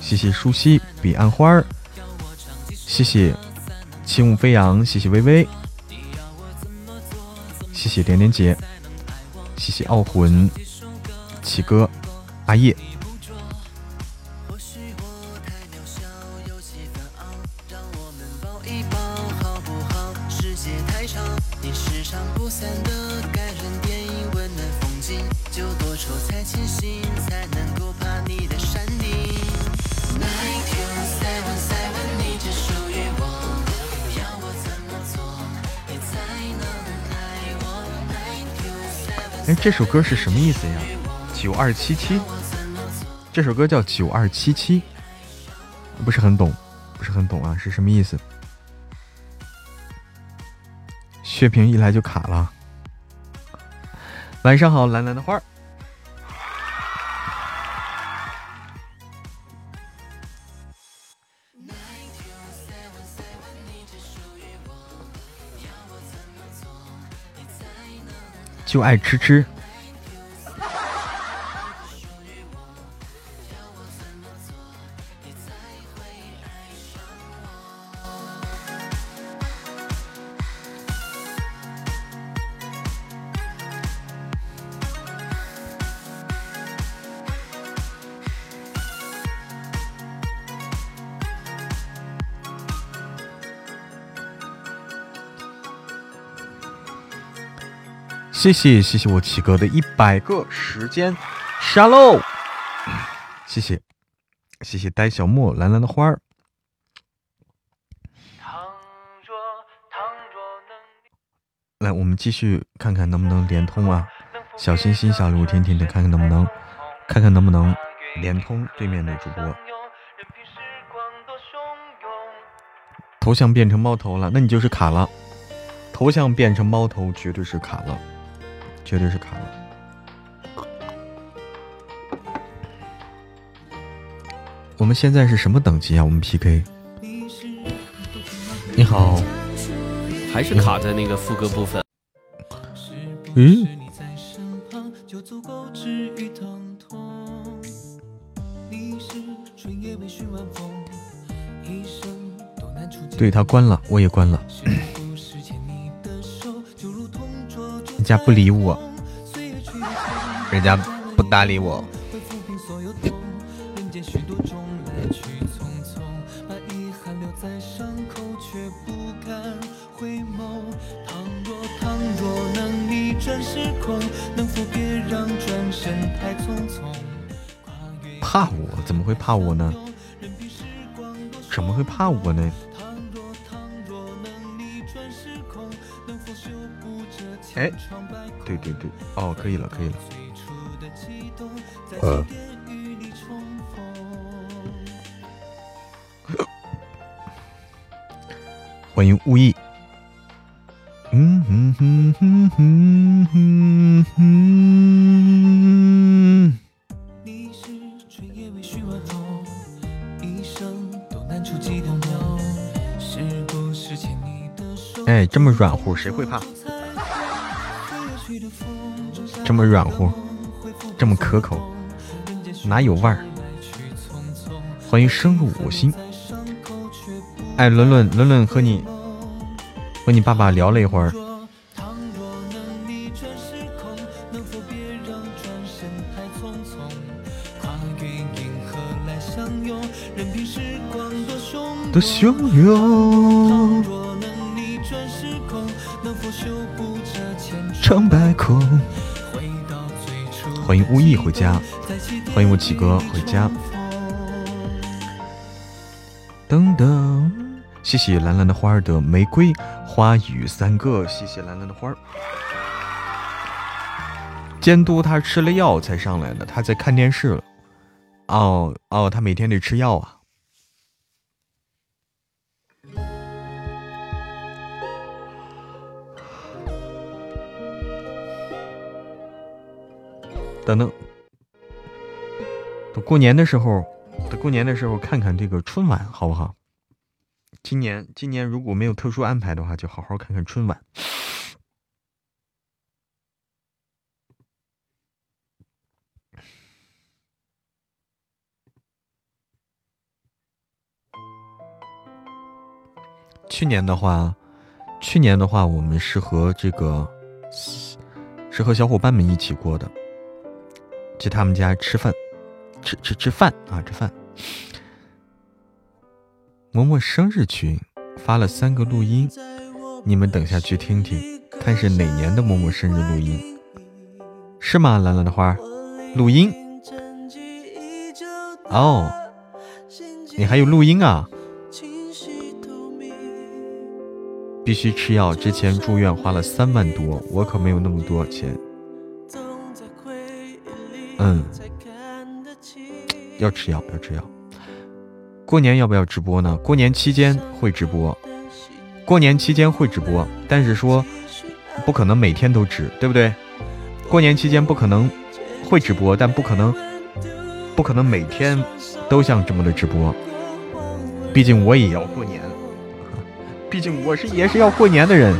Speaker 2: 谢谢舒西彼岸花儿，谢谢轻舞飞扬，谢谢微微，谢谢点点姐，谢谢傲魂，七哥，阿叶。这首歌是什么意思呀？九二七七，这首歌叫九二七七，不是很懂，不是很懂啊，是什么意思？血瓶一来就卡了。晚上好，蓝蓝的花儿。就爱吃吃，谢谢谢谢我七哥的一百个时间沙漏，谢谢谢谢呆小莫蓝蓝的花儿，来我们继续看看能不能连通啊！小心心小礼物甜甜的，看看能不能看看能不能连通对面的主播。头像变成猫头了，那你就是卡了。头像变成猫头，绝对是卡了。绝对是卡了。我们现在是什么等级啊？我们 PK。你好，
Speaker 3: 还是卡在那个副歌部分。
Speaker 2: 嗯，对他关了，我也关了。*clears throat* 人家不理我，人家不搭理我。怕我？怎么会怕我呢？怎么会怕我呢？对对对，哦，可以了，可以了。呃，*coughs* 欢迎无意。嗯哼哼哼哼哼哼。哎，这么软乎，谁会怕？这么软乎，这么可口，哪有味儿？欢迎深入我心。哎，伦伦，伦伦和你和你爸爸聊了一会儿。的汹涌，成败空。欢迎无意回家，欢迎我启哥回家。噔噔，谢谢蓝蓝的花儿的玫瑰花语三个，谢谢蓝蓝的花儿。监督他吃了药才上来的，他在看电视了。哦哦，他每天得吃药啊。等等，等过年的时候，等过年的时候看看这个春晚好不好？今年今年如果没有特殊安排的话，就好好看看春晚。去年的话，去年的话，我们是和这个是和小伙伴们一起过的。去他们家吃饭，吃吃吃饭啊！吃饭。嬷嬷生日群发了三个录音，你们等下去听听，看是哪年的嬷嬷生日录音，是吗？蓝蓝的花，录音。哦，你还有录音啊？必须吃药，之前住院花了三万多，我可没有那么多钱。嗯，要吃药，要吃药。过年要不要直播呢？过年期间会直播，过年期间会直播，但是说不可能每天都直，对不对？过年期间不可能会直播，但不可能不可能每天都像这么的直播。毕竟我也要过年，毕竟我是也是要过年的人。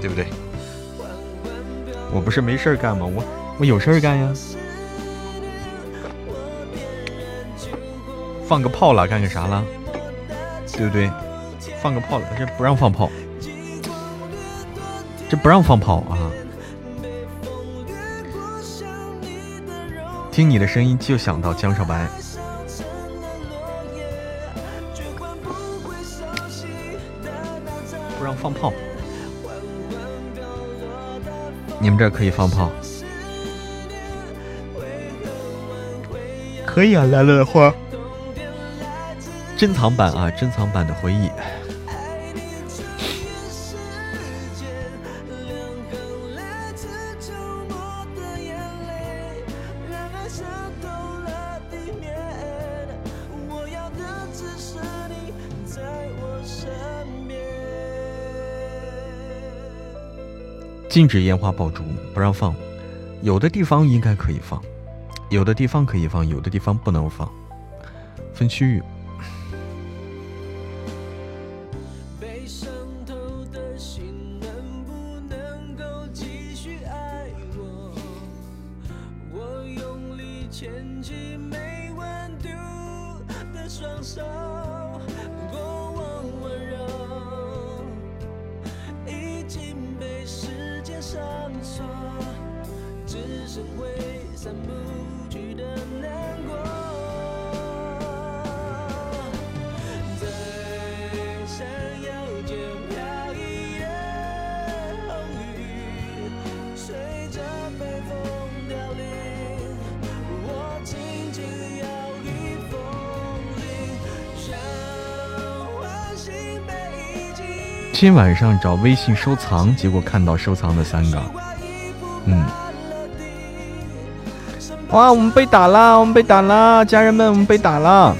Speaker 2: 对不对？我不是没事干吗？我我有事干呀。放个炮了，干个啥了？对不对？放个炮了，这不让放炮，这不让放炮啊！听你的声音就想到江少白，不让放炮。你们这可以放炮，可以啊！来了的花，珍藏版啊，珍藏版的回忆。禁止烟花爆竹，不让放。有的地方应该可以放，有的地方可以放，有的地方不能放，分区域。天晚上找微信收藏，结果看到收藏的三个，嗯，哇，我们被打了，我们被打了，家人们，我们被打了，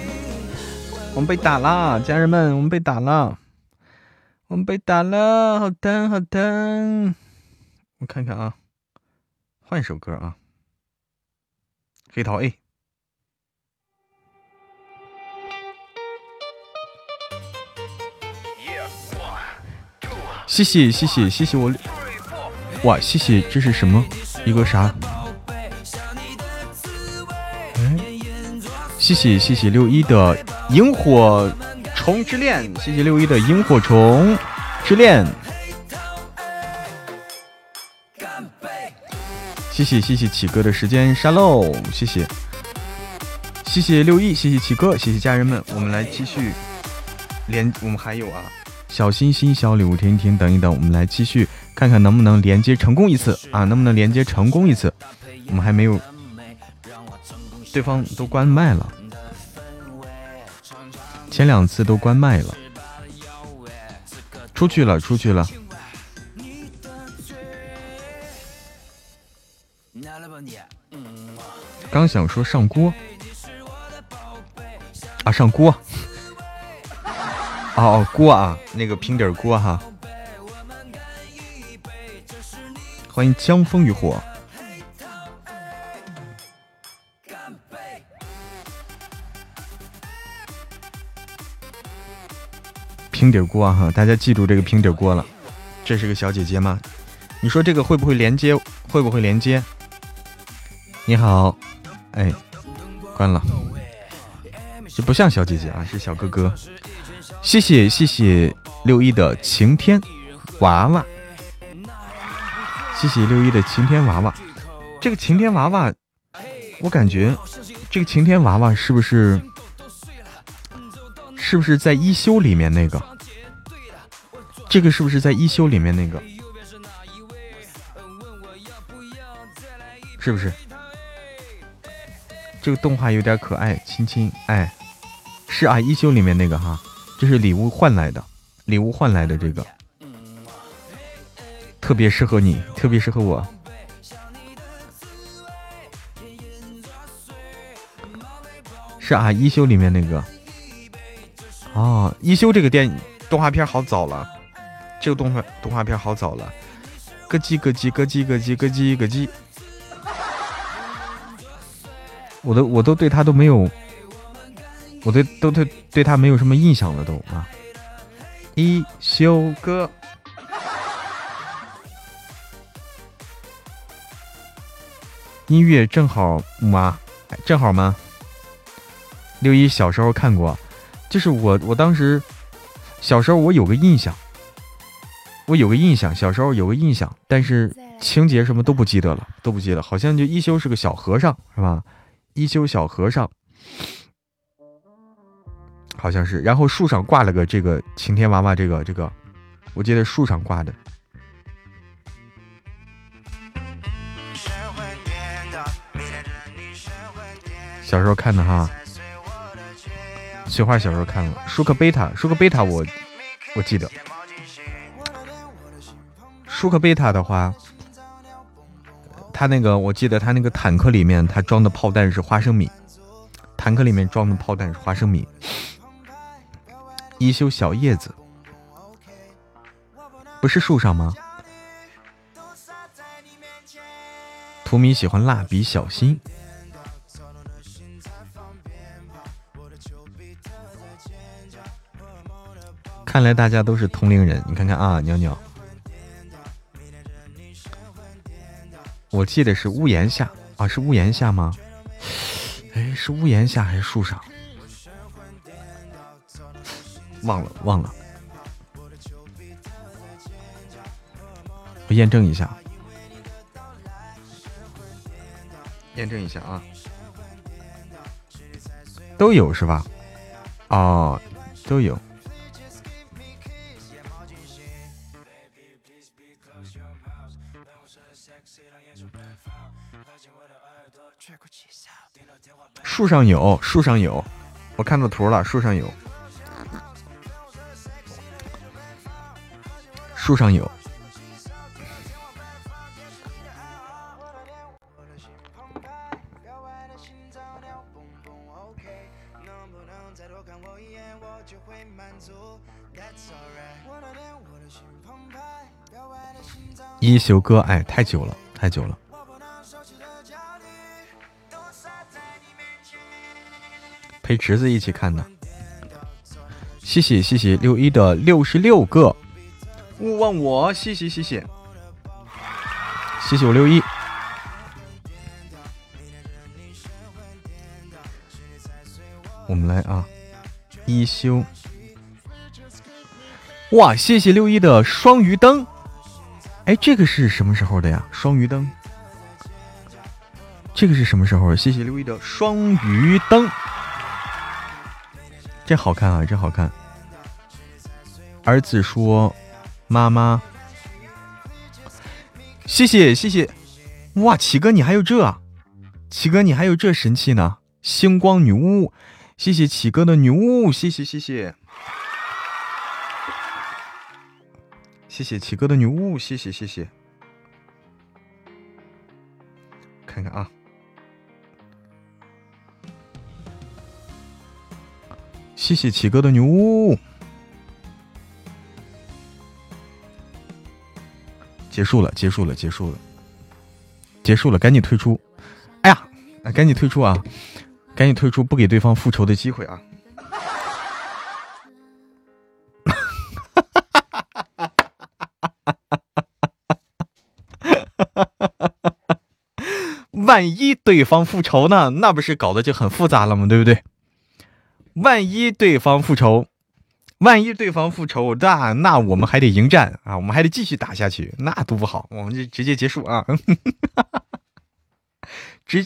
Speaker 2: 我们被打了，家人们，我们被打了，我们被打了，好疼，好疼，我看看啊，换一首歌啊，黑桃 A。谢谢谢谢谢谢我，哇谢谢这是什么一个啥？谢谢谢谢六一的萤火虫之恋，谢谢六一的萤火虫之恋。谢谢谢谢启哥的时间沙漏，谢谢谢谢六一，谢谢启哥，谢谢家人们，我们来继续连，我们还有啊。小心心，小礼物，停停，等一等，我们来继续看看能不能连接成功一次啊？能不能连接成功一次？我们还没有，对方都关麦了，前两次都关麦了，出去了，出去了。刚想说上锅啊，上锅。哦，锅啊，那个平底锅哈。欢迎江风渔火。平底锅哈，大家记住这个平底锅了。这是个小姐姐吗？你说这个会不会连接？会不会连接？你好，哎，关了。这不像小姐姐啊，是小哥哥。谢谢谢谢六一的晴天娃娃，谢谢六一的晴天娃娃。这个晴天娃娃，我感觉这个晴天娃娃是不是是不是在一休里面那个？这个是不是在一休里面那个？是不是？这个动画有点可爱，亲亲哎，是啊，一休里面那个哈。这是礼物换来的，礼物换来的这个，特别适合你，特别适合我。是啊，一休里面那个。哦，一休这个电动画片好早了，这个动画动画片好早了。咯叽咯叽咯叽咯叽咯叽咯叽，我都我都对他都没有。我对都对对他没有什么印象了，都啊！一休哥，音乐正好吗？正好吗？六一小时候看过，就是我我当时小时候我有个印象，我有个印象，小时候有个印象，但是情节什么都不记得了，都不记得，好像就一休是个小和尚，是吧？一休小和尚。好像是，然后树上挂了个这个晴天娃娃，这个这个，我记得树上挂的。小时候看的哈，雪花小时候看了，舒克贝塔，舒克贝塔我我记得，舒克贝塔的话，他那个我记得他那个坦克里面他装的炮弹是花生米，坦克里面装的炮弹是花生米。一休小叶子，不是树上吗？图米喜欢蜡笔小新，看来大家都是同龄人。你看看啊，鸟鸟，我记得是屋檐下啊，是屋檐下吗？哎，是屋檐下还是树上？忘了忘了，我验证一下，验证一下啊，都有是吧？哦，都有。树上有，树上有，我看到图了，树上有，树上有。一休哥，哎，太久了，太久了。陪侄子一起看的，谢谢谢谢六一的六十六个，勿忘我，谢谢谢谢，谢谢我六一，我们来啊，一休，哇，谢谢六一的双鱼灯，哎，这个是什么时候的呀？双鱼灯，这个是什么时候？谢谢六一的双鱼灯。这好看啊，这好看。儿子说：“妈妈，谢谢谢谢，哇，启哥你还有这，启哥你还有这神器呢！星光女巫，谢谢启哥的女巫，谢谢谢谢，谢谢启哥的女巫，谢谢谢谢，看看啊。”谢谢启哥的女巫，结束了，结束了，结束了，结束了，赶紧退出！哎呀，赶紧退出啊！赶紧退出，不给对方复仇的机会啊！*laughs* 万一对方复仇呢？那不是搞得就很复杂了吗？对不对？万一对方复仇，万一对方复仇，那那我们还得迎战啊，我们还得继续打下去，那多不好，我们就直接结束啊，*laughs* 直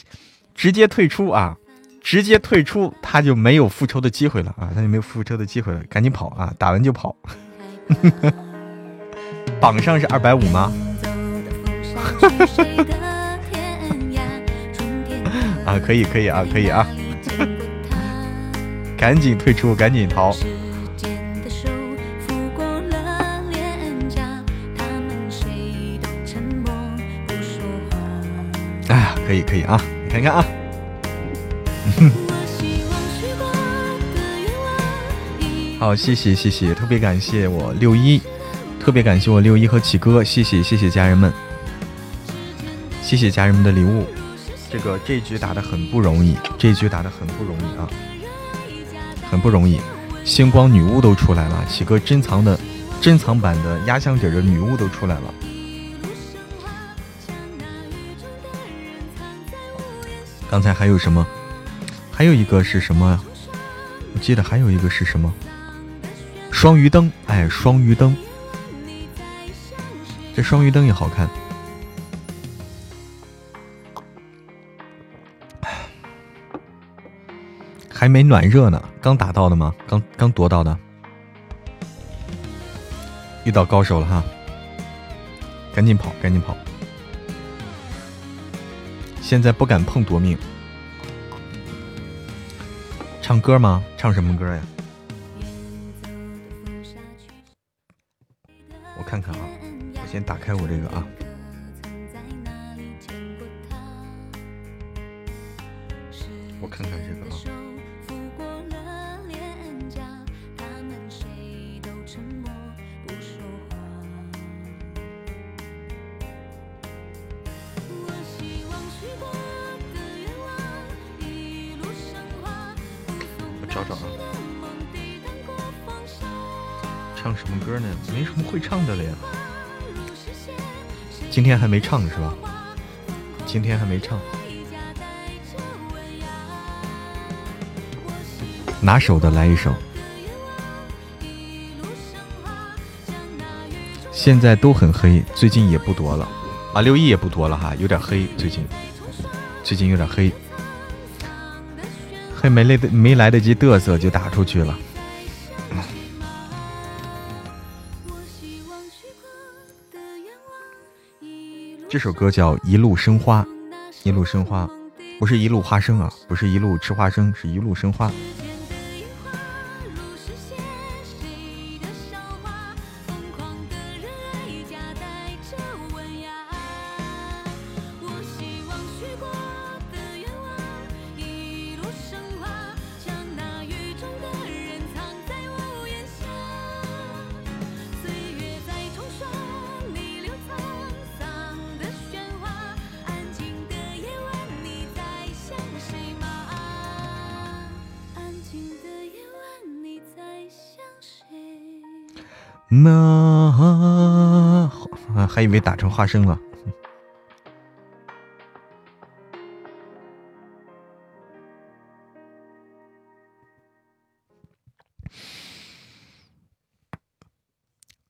Speaker 2: 直接退出啊，直接退出，他就没有复仇的机会了啊，他就没有复仇的机会了，赶紧跑啊，打完就跑。*laughs* 榜上是二百五吗？*laughs* 啊，可以可以啊，可以啊。赶紧退出，赶紧逃！可以可以啊，你看看啊！*laughs* 好，谢谢谢谢，特别感谢我六一，特别感谢我六一和启哥，谢谢谢谢家人们，谢谢家人们的礼物。这个这局打的很不容易，这局打的很不容易啊！很不容易，星光女巫都出来了，启哥珍藏的珍藏版的压箱底的女巫都出来了。刚才还有什么？还有一个是什么？我记得还有一个是什么？双鱼灯，哎，双鱼灯，这双鱼灯也好看。还没暖热呢，刚打到的吗？刚刚夺到的，遇到高手了哈！赶紧跑，赶紧跑！现在不敢碰夺命。唱歌吗？唱什么歌呀？我看看啊，我先打开我这个啊。没唱是吧？今天还没唱。拿手的来一首。现在都很黑，最近也不多了，啊，六一也不多了哈，有点黑，最近最近有点黑。黑没来得，没来得及嘚瑟就打出去了。这首歌叫《一路生花》，一路生花，不是一路花生啊，不是一路吃花生，是一路生花。被打成花生了。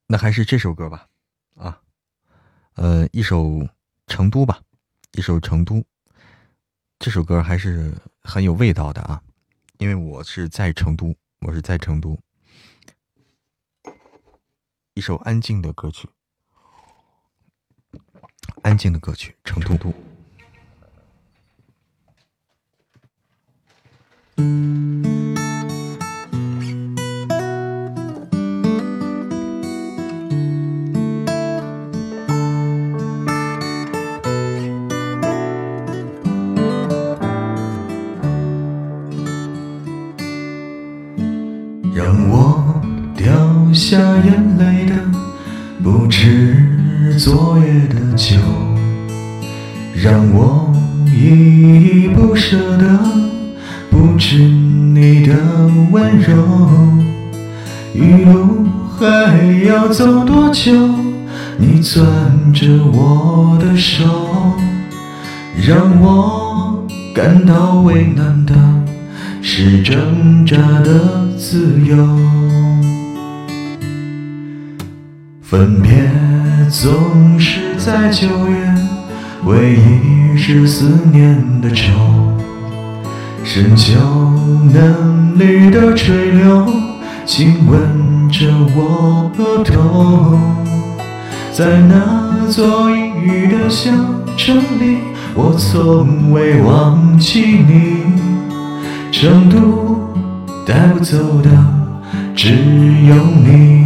Speaker 2: 那还是这首歌吧，啊，呃，一首《成都》吧，一首《成都》。这首歌还是很有味道的啊，因为我是在成都，我是在成都。一首安静的歌曲，安静的歌曲，成都都。着我的手，让我感到为难的是挣扎的自由。分别总是在九月，回忆是思念的愁，深秋嫩绿的垂柳，亲吻着我额头，在那座阴雨的小城里，我从未忘记你，成都带不走的只有你。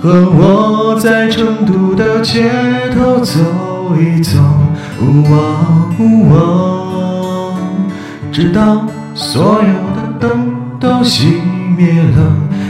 Speaker 2: 和我在成都的街头走一走，直到所有的灯都熄灭了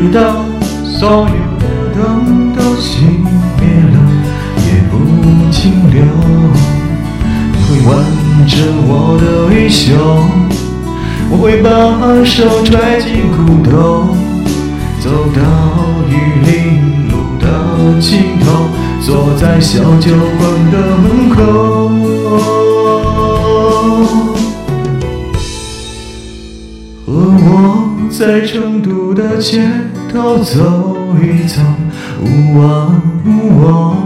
Speaker 2: 直到所有的灯都熄灭了，也不。停留。你，会挽着我的衣袖，我会把手揣进裤兜，走到玉林路的尽头，坐在小酒馆的门口，和我在成都的街头走一走，呜啊呜啊，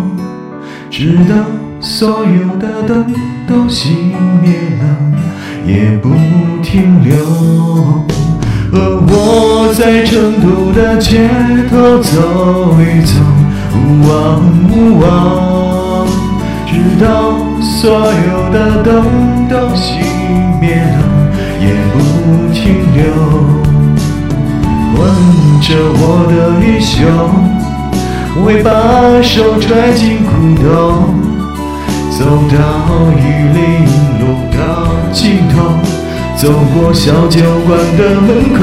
Speaker 2: 直到所有的灯都熄灭了，也不停留。和我在成都的街头走一走，呜啊呜啊，直到所有的灯都熄灭了，也不停留。着我的衣袖，我会把手揣进裤兜，走到玉林路的尽头，走过小酒馆的门口。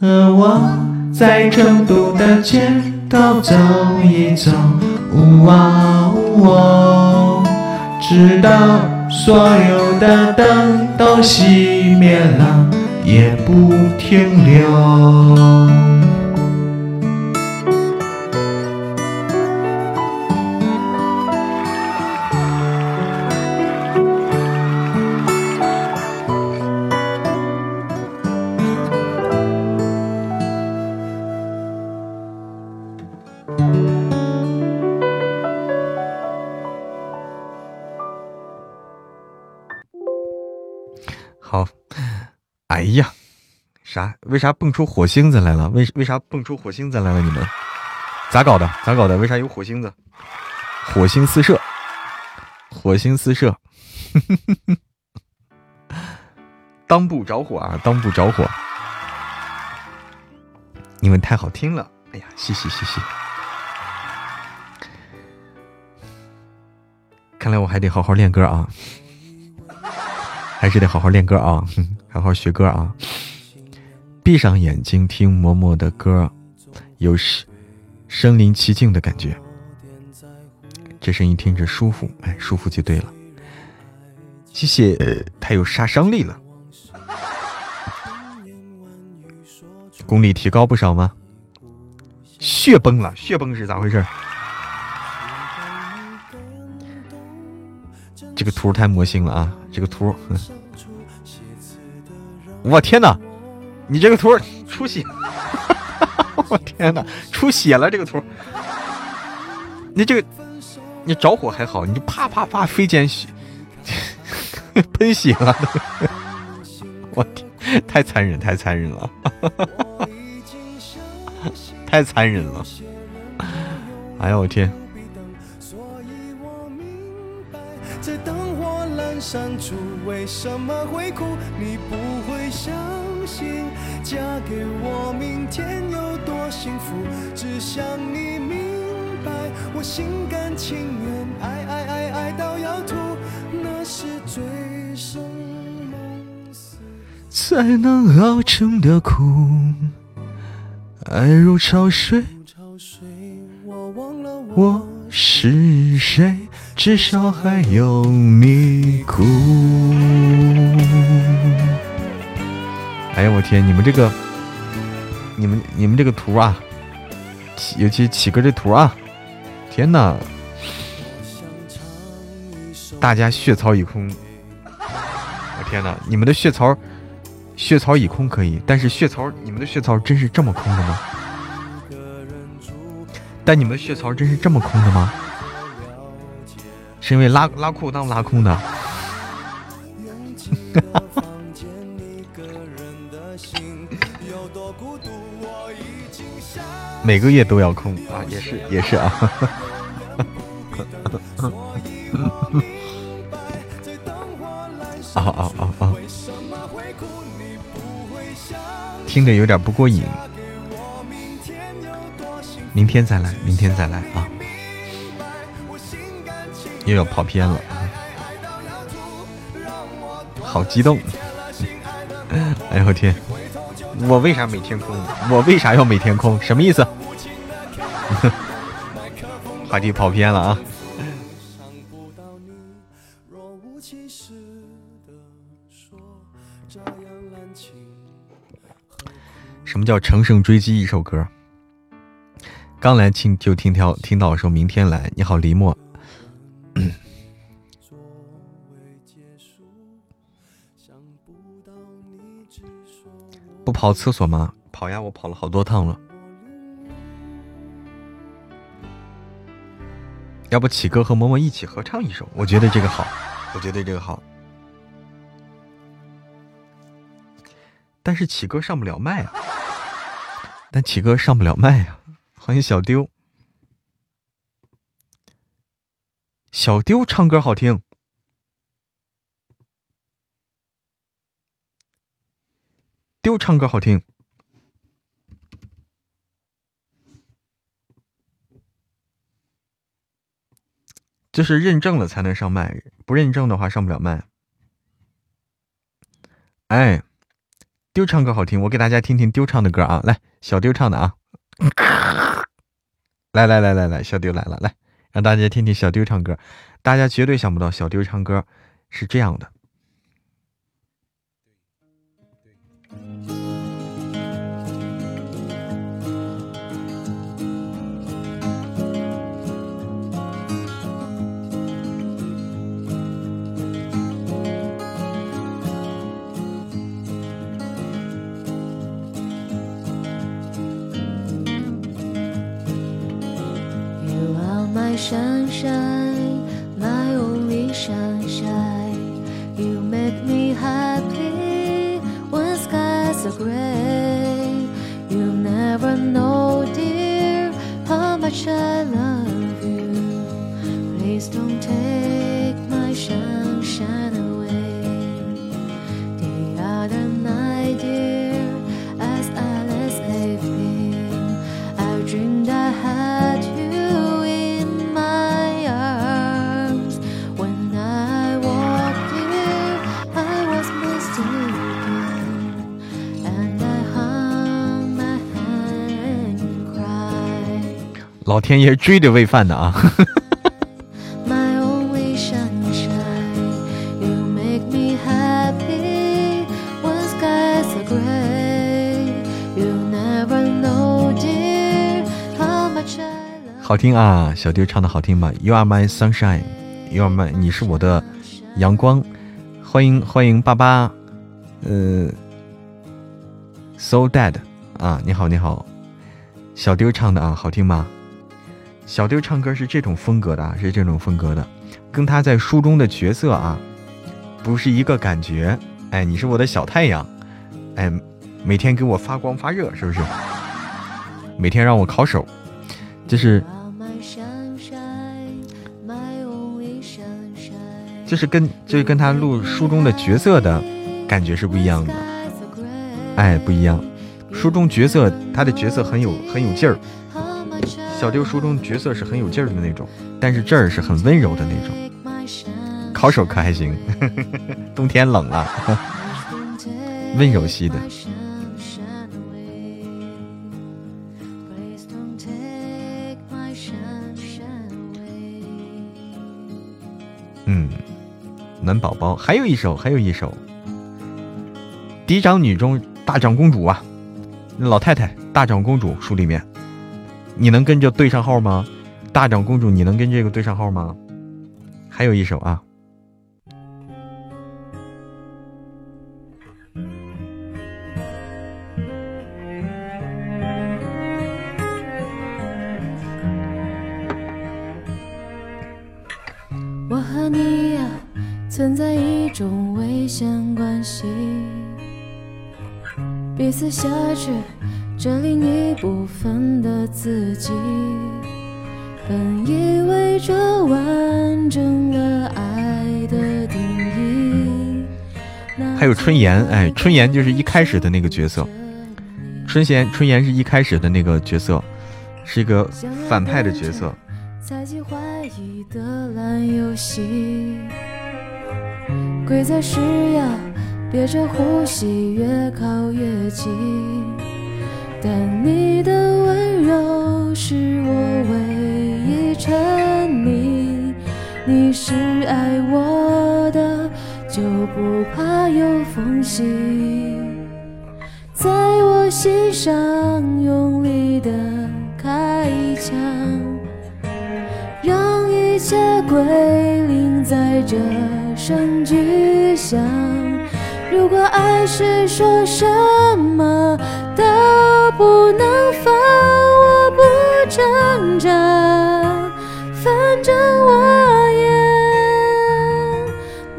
Speaker 2: 和我在成都的街头走一走，呜啊呜哦，直到所有的灯都熄灭了，也不停留。
Speaker 3: 为啥蹦出火星子来了？为为啥蹦出火星子来了？你们咋搞的？咋搞的？为啥有火星子？火星四射，火星四射，*laughs* 当不着火啊！当不着火！你们太好听了，哎呀，谢谢谢谢。看来我还得好好练歌啊。还是得好好练歌啊，*laughs* 好好学歌啊！闭上眼睛听嬷嬷的歌，有身身临其境的感觉。这声音听着舒服，哎，舒服就对了。谢谢，太有杀伤力了。功力提高不少吗？血崩了，血崩是咋回事？这个图太魔性了啊！这个图，我天哪！你这个图出血！*laughs* 我天哪，出血了！这个图，你这个，你着火还好，你就啪啪啪飞溅血，*laughs* 喷血了！都 *laughs* 我天，太残忍，太残忍了！太残忍了！哎呀，我天！
Speaker 2: 删除为什么会哭？你不会相信，嫁给我明天有多幸福。只想你明白，我心甘情愿爱爱爱爱到要吐，那是醉生梦死才能熬成的苦。爱如潮水，我是谁？至少还有你哭。
Speaker 3: 哎呀，我天！你们这个，你们你们这个图啊，尤其起哥这图啊，天哪！大家血槽已空。我天哪！你们的血槽，血槽已空可以，但是血槽，你们的血槽真是这么空的吗？但你们的血槽真是这么空的吗？是因为拉拉裤裆拉空的，*laughs* 每个月都要空啊，也是也是啊，啊啊啊啊！听着有点不过瘾，明天再来，明天再来啊。又要跑偏了，好激动！*laughs*
Speaker 2: 哎呦天，我为啥每天空？我为啥要每天空？什么意思？话题跑偏了啊！什么叫乘胜追击？一首歌，刚来听就听条听到说明天来。你好，黎墨。*coughs* 不跑厕所吗？跑呀，我跑了好多趟了。要不启哥和嬷嬷一起合唱一首？我觉得这个好，我觉得这个好。但是启哥上不了麦啊！但启哥上不了麦呀！欢迎小丢，小丢唱歌好听，丢唱歌好听。就是认证了才能上麦，不认证的话上不了麦。哎，丢唱歌好听，我给大家听听丢唱的歌啊！来，小丢唱的啊！来来来来来，小丢来了，来让大家听听小丢唱歌。大家绝对想不到小丢唱歌是这样的。I love you. Please don't take 老天爷追着喂饭的啊.好听啊，小丢唱的好听吧？You are my sunshine, you are my，你是我的阳光。欢迎欢迎爸爸，呃，so dead 啊，你好你好，小丢唱的啊，好听吗？小丢唱歌是这种风格的啊，是这种风格的，跟他在书中的角色啊，不是一个感觉。哎，你是我的小太阳，哎，每天给我发光发热，是不是？每天让我烤手，就是。就是跟就是跟他录书中的角色的感觉是不一样的，哎，不一样。书中角色他的角色很有很有劲儿，小丢书中角色是很有劲儿的那种，但是这儿是很温柔的那种。烤手可还行，*laughs* 冬天冷了，温柔系的。嗯，暖宝宝，还有一首，还有一首，《嫡长女中大长公主》啊，老太太大长公主书里面。你能跟这对上号吗？大长公主，你能跟这个对上号吗？还有一首啊，
Speaker 1: 我和你呀、存在一种危险关系，彼此挟持着另一部分的自己。本以为这完整了爱的定义，
Speaker 2: 还有春妍，哎，春妍就是一开始的那个角色，春贤春妍是一开始的那个角色，是一个反派的角色。
Speaker 1: 猜忌怀疑的烂游戏，规则是要憋着呼吸越靠越近，但你的温柔是我唯一沉溺。你是爱我的，就不怕有缝隙，在我心上用力的开枪，让一切归零在这声巨响。如果爱是说什么都不能放，我不挣扎，反正我也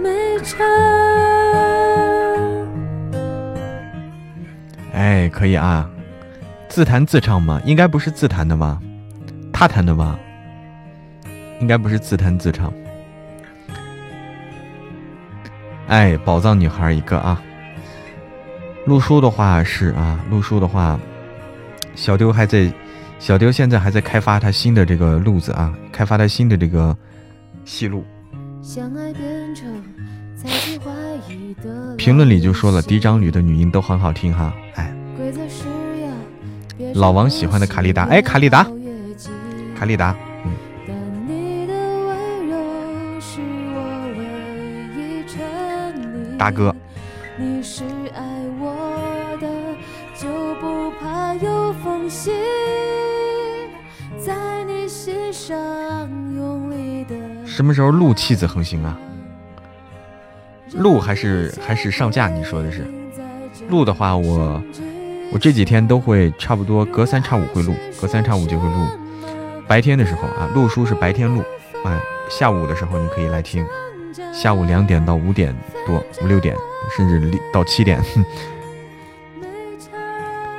Speaker 1: 没差。
Speaker 2: 哎，可以啊，自弹自唱吗？应该不是自弹的吧？他弹的吧？应该不是自弹自唱。哎，宝藏女孩一个啊！陆叔的话是啊，陆叔的话，小丢还在，小丢现在还在开发他新的这个路子啊，开发他新的这个戏路。评论里就说了，嫡长女的女音都很好听哈，哎。老王喜欢的卡利达，哎，卡利达，卡利达。嗯大哥。
Speaker 1: 你是爱我的，就不怕有缝隙，在你心上用力的
Speaker 2: 什么时候录妻子横行啊？录还是还是上架？你说的是录的话，我我这几天都会差不多隔三差五会录，隔三差五就会录。白天的时候啊，录书是白天录，哎，下午的时候你可以来听。下午两点到五点多，五六点，甚至到七点。*laughs*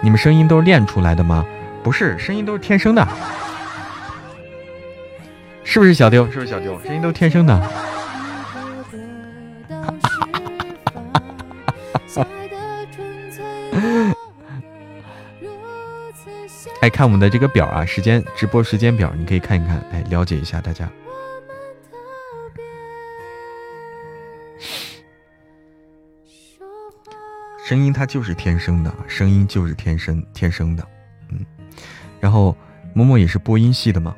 Speaker 2: 你们声音都是练出来的吗？不是，声音都是天生的。是不是小丢？是不是小丢？声音都天生的。*laughs* 哎，看我们的这个表啊，时间直播时间表，你可以看一看，哎，了解一下大家。声音它就是天生的，声音就是天生天生的，嗯。然后默默也是播音系的嘛，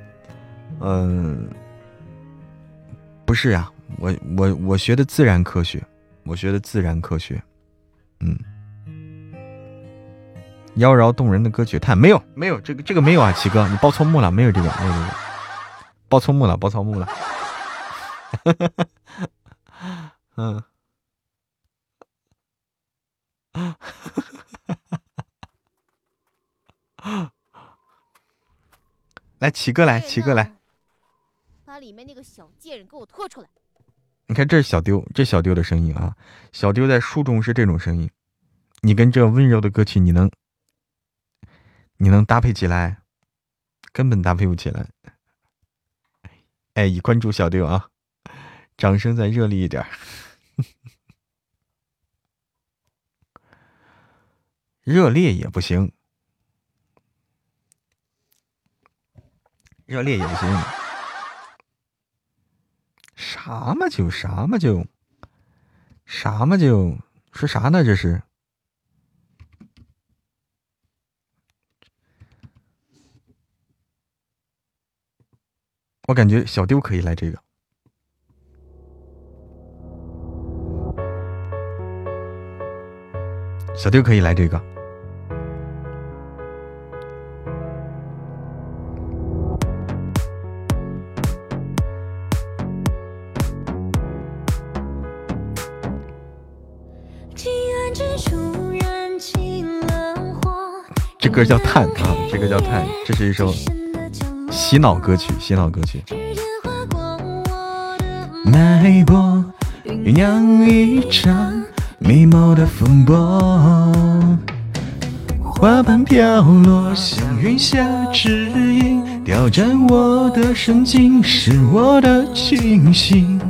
Speaker 2: 嗯，不是呀，我我我学的自然科学，我学的自然科学，嗯。妖娆动人的歌曲，太没有没有这个这个没有啊，*laughs* 奇哥你报错幕了，没有这个没有这个，报错幕了，报错幕了，*laughs* 嗯。啊！*laughs* 来，齐哥来，齐哥来，
Speaker 4: 把里面那个小贱人给我拖出来！
Speaker 2: 你看，这是小丢，这小丢的声音啊。小丢在书中是这种声音，你跟这温柔的歌曲，你能，你能搭配起来？根本搭配不起来。哎，已关注小丢啊！掌声再热烈一点。热烈也不行，热烈也不行，啥嘛就啥嘛就，啥嘛就说啥呢？这是，我感觉小丢可以来这个，小丢可以来这个。这歌叫叹啊，这歌叫叹，这是一首洗脑歌曲，洗脑歌曲。脉搏酝酿一场迷蒙的风波，花瓣飘落，像云下指引，挑战我的神经，是我的清醒。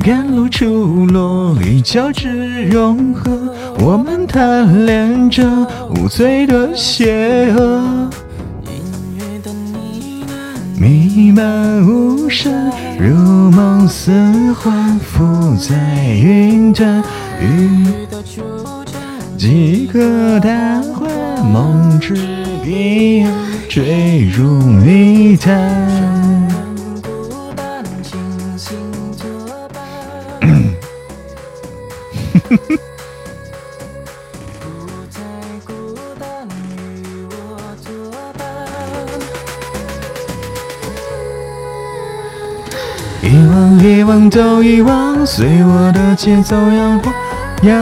Speaker 2: 甘露出落，与交织融合，我们贪恋着无罪的邪恶。弥漫无声，如梦似幻，浮在云端。雨几个淡化，梦之彼岸，坠入泥潭。*laughs* 遗忘都遗忘，随我的节奏摇晃摇，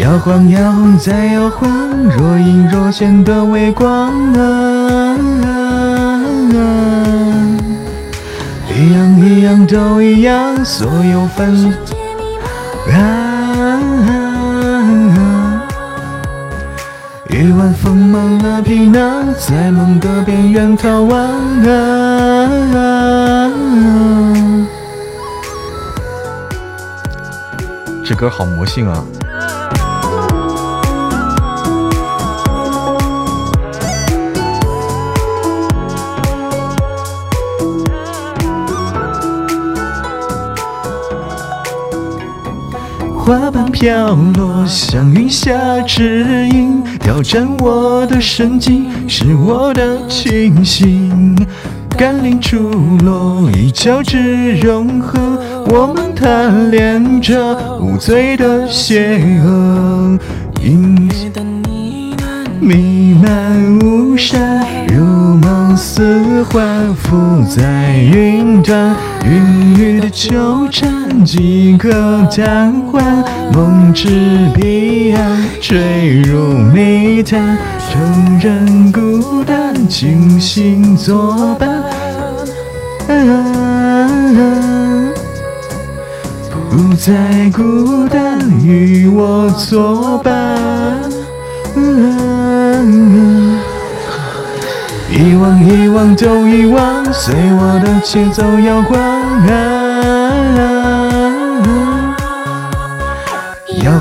Speaker 2: 摇晃摇晃再摇晃，若隐若现的微光啊，一样一样都一样，所有分啊。夜晚放满了皮囊，在梦的边缘逃亡啊！
Speaker 5: 这歌好魔性啊！
Speaker 2: 花瓣飘落，像云下指引，挑战我的神经，是我的清醒。甘霖出落，已交织融合，我们贪恋着无罪的邪恶。音乐的呢喃弥漫雾山，如梦似幻，浮在云端。云雨的纠缠，几个贪欢，梦之彼岸，坠入泥潭。承认孤单，清醒作伴。不再孤单，与我作伴。遗忘遗忘都遗忘，随我的节奏摇晃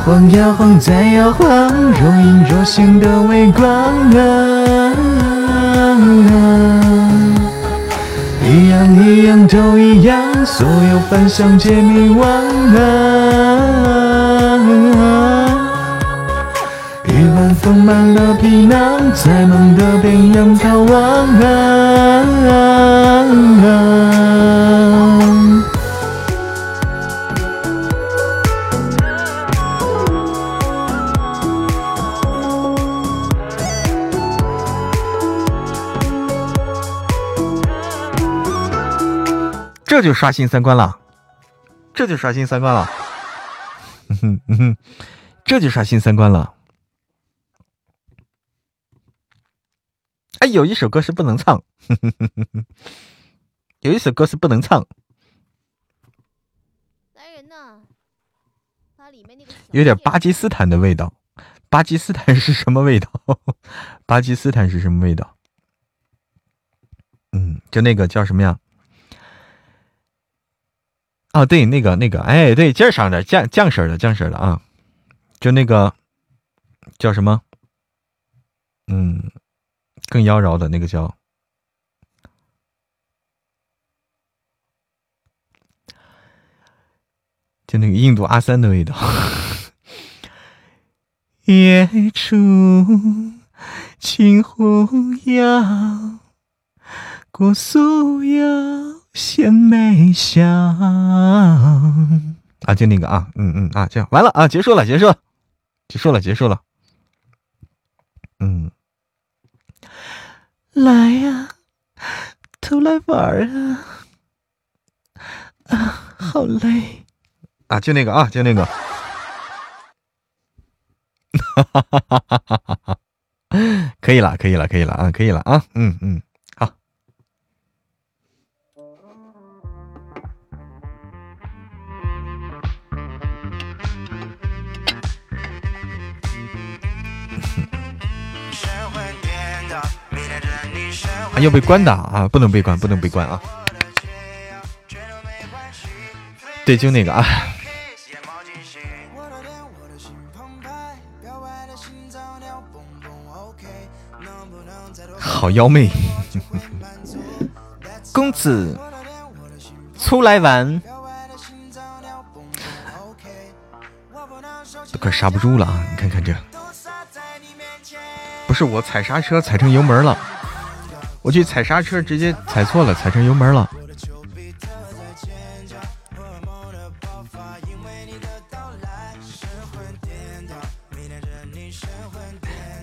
Speaker 2: 晃摇晃再摇晃，若隐若现的微光啊！一样一样都一样，所有凡响皆迷惘啊！夜晚丰满了皮囊，在梦的边缘逃亡啊！
Speaker 5: 就刷新三观了，这就刷新三观了，嗯哼嗯哼，这就刷新三观了。哎，有一首歌是不能唱，*laughs* 有一首歌是不能唱，
Speaker 4: 来人呐，把里面那个
Speaker 5: 有点巴基斯坦的味道。巴基斯坦是什么味道？*laughs* 巴基斯坦是什么味道？嗯，就那个叫什么呀？啊，对，那个那个，哎，对，劲儿上的降降色的降色的啊，就那个叫什么？嗯，更妖娆的那个叫就那个印度阿三的味道。*laughs* 夜出清湖摇，过素腰献媚笑。啊，就那个啊，嗯嗯啊，这样完了啊，结束了，结束了，结束了，结束了。嗯，来呀，都来玩啊！啊，好累啊，就那个啊，就那个。哈哈哈哈哈哈！可以了，可以了，可以了啊，可以了啊，嗯嗯，要被关的啊，不能被关，不能被关啊。对，就那个啊。
Speaker 2: 好妖媚，*laughs* 公子出来玩，都快刹不住了啊！你看看这，不是我踩刹车踩成油门了，我去踩刹车直接踩错了，踩成油门了。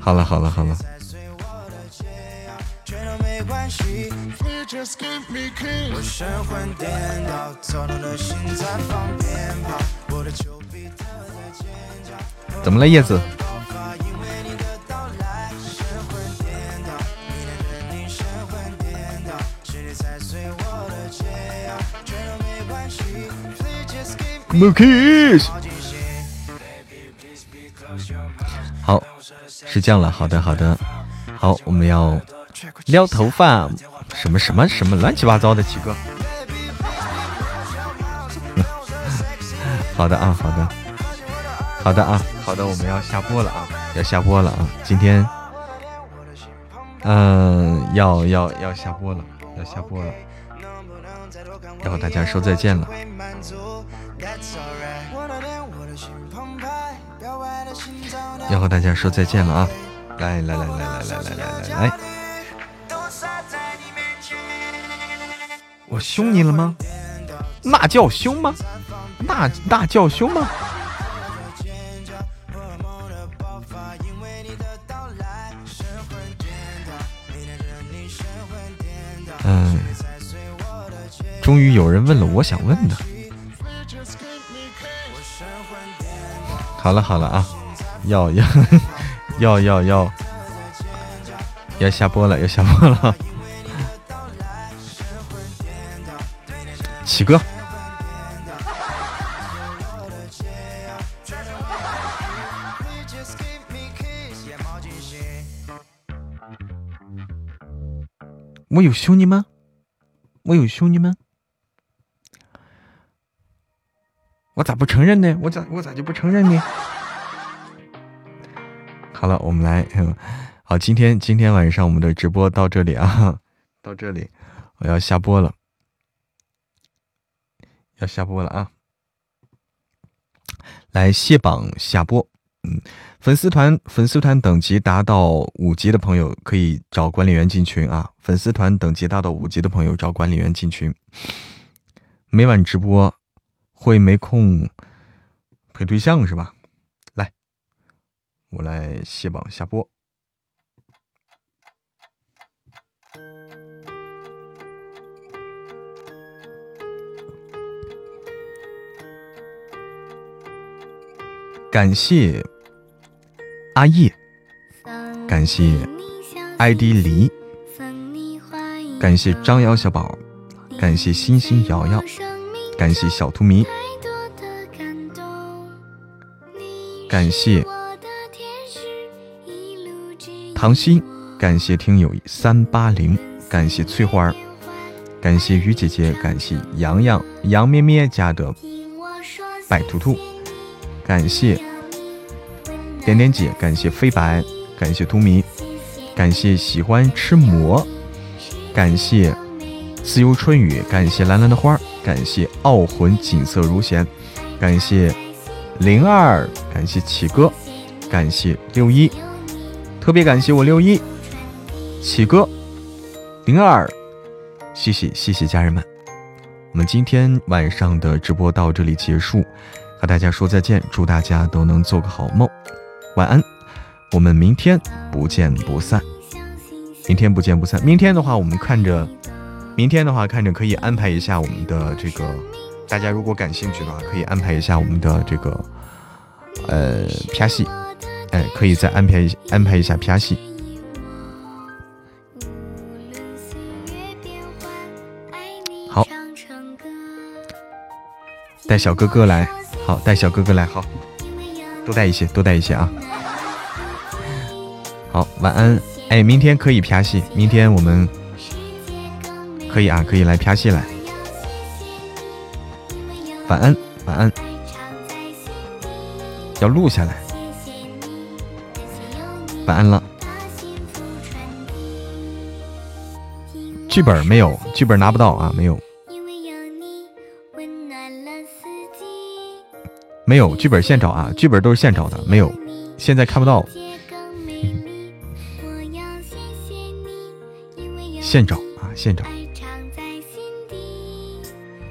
Speaker 2: 好了好了好了。怎么了，叶子？m kiss。好，是这样了。好的好的，好，我们要撩头发。什么什么什么乱七八糟的，七哥。好的啊，好的，好的啊，好的，我们要下播了啊，要下播了啊，今天，嗯，要要要下播了，要下播了，要和大家说再见了，要和大家说再见了啊，来来来来来来来来来来。我凶你了吗？那叫凶吗？那那叫凶吗？嗯，终于有人问了我想问的。好了好了啊，要要 *laughs* 要要要要下播了，要下播了。*laughs* 七哥，我有兄弟吗？我有兄弟吗？我咋不承认呢？我咋我咋就不承认呢？好了，我们来，*laughs* 好，今天今天晚上我们的直播到这里啊，*laughs* 到这里，我要下播了。要下播了啊！来卸榜下播，嗯，粉丝团粉丝团等级达到五级的朋友可以找管理员进群啊！粉丝团等级达到五级的朋友找管理员进群。每晚直播会没空陪对象是吧？来，我来卸榜下播。感谢阿叶，感谢 ID 黎，感谢张瑶小宝，感谢星星瑶瑶，感谢小图迷，感谢唐心，感谢听友三八零，感谢翠花儿，感谢雨姐姐，感谢洋洋杨咩咩家的白兔兔。感谢点点姐，感谢飞白，感谢图迷，感谢喜欢吃馍，感谢自由春雨，感谢蓝蓝的花，感谢傲魂锦瑟如弦，感谢灵儿，感谢启哥，感谢六一，特别感谢我六一，启哥，灵儿，谢谢谢谢家人们，我们今天晚上的直播到这里结束。和大家说再见，祝大家都能做个好梦，晚安。我们明天不见不散，明天不见不散。明天的话，我们看着，明天的话看着可以安排一下我们的这个，大家如果感兴趣的话，可以安排一下我们的这个，呃，啪戏，哎，可以再安排安排一下啪戏。好，带小哥哥来。好，带小哥哥来，好，多带一些，多带一些啊！好，晚安。哎，明天可以啪戏，明天我们可以啊，可以来啪戏来。晚安，晚安。要录下来。晚安了。剧本没有，剧本拿不到啊，没有，没有剧本现找啊，剧本都是现找的，没有，现在看不到，现找啊，现找。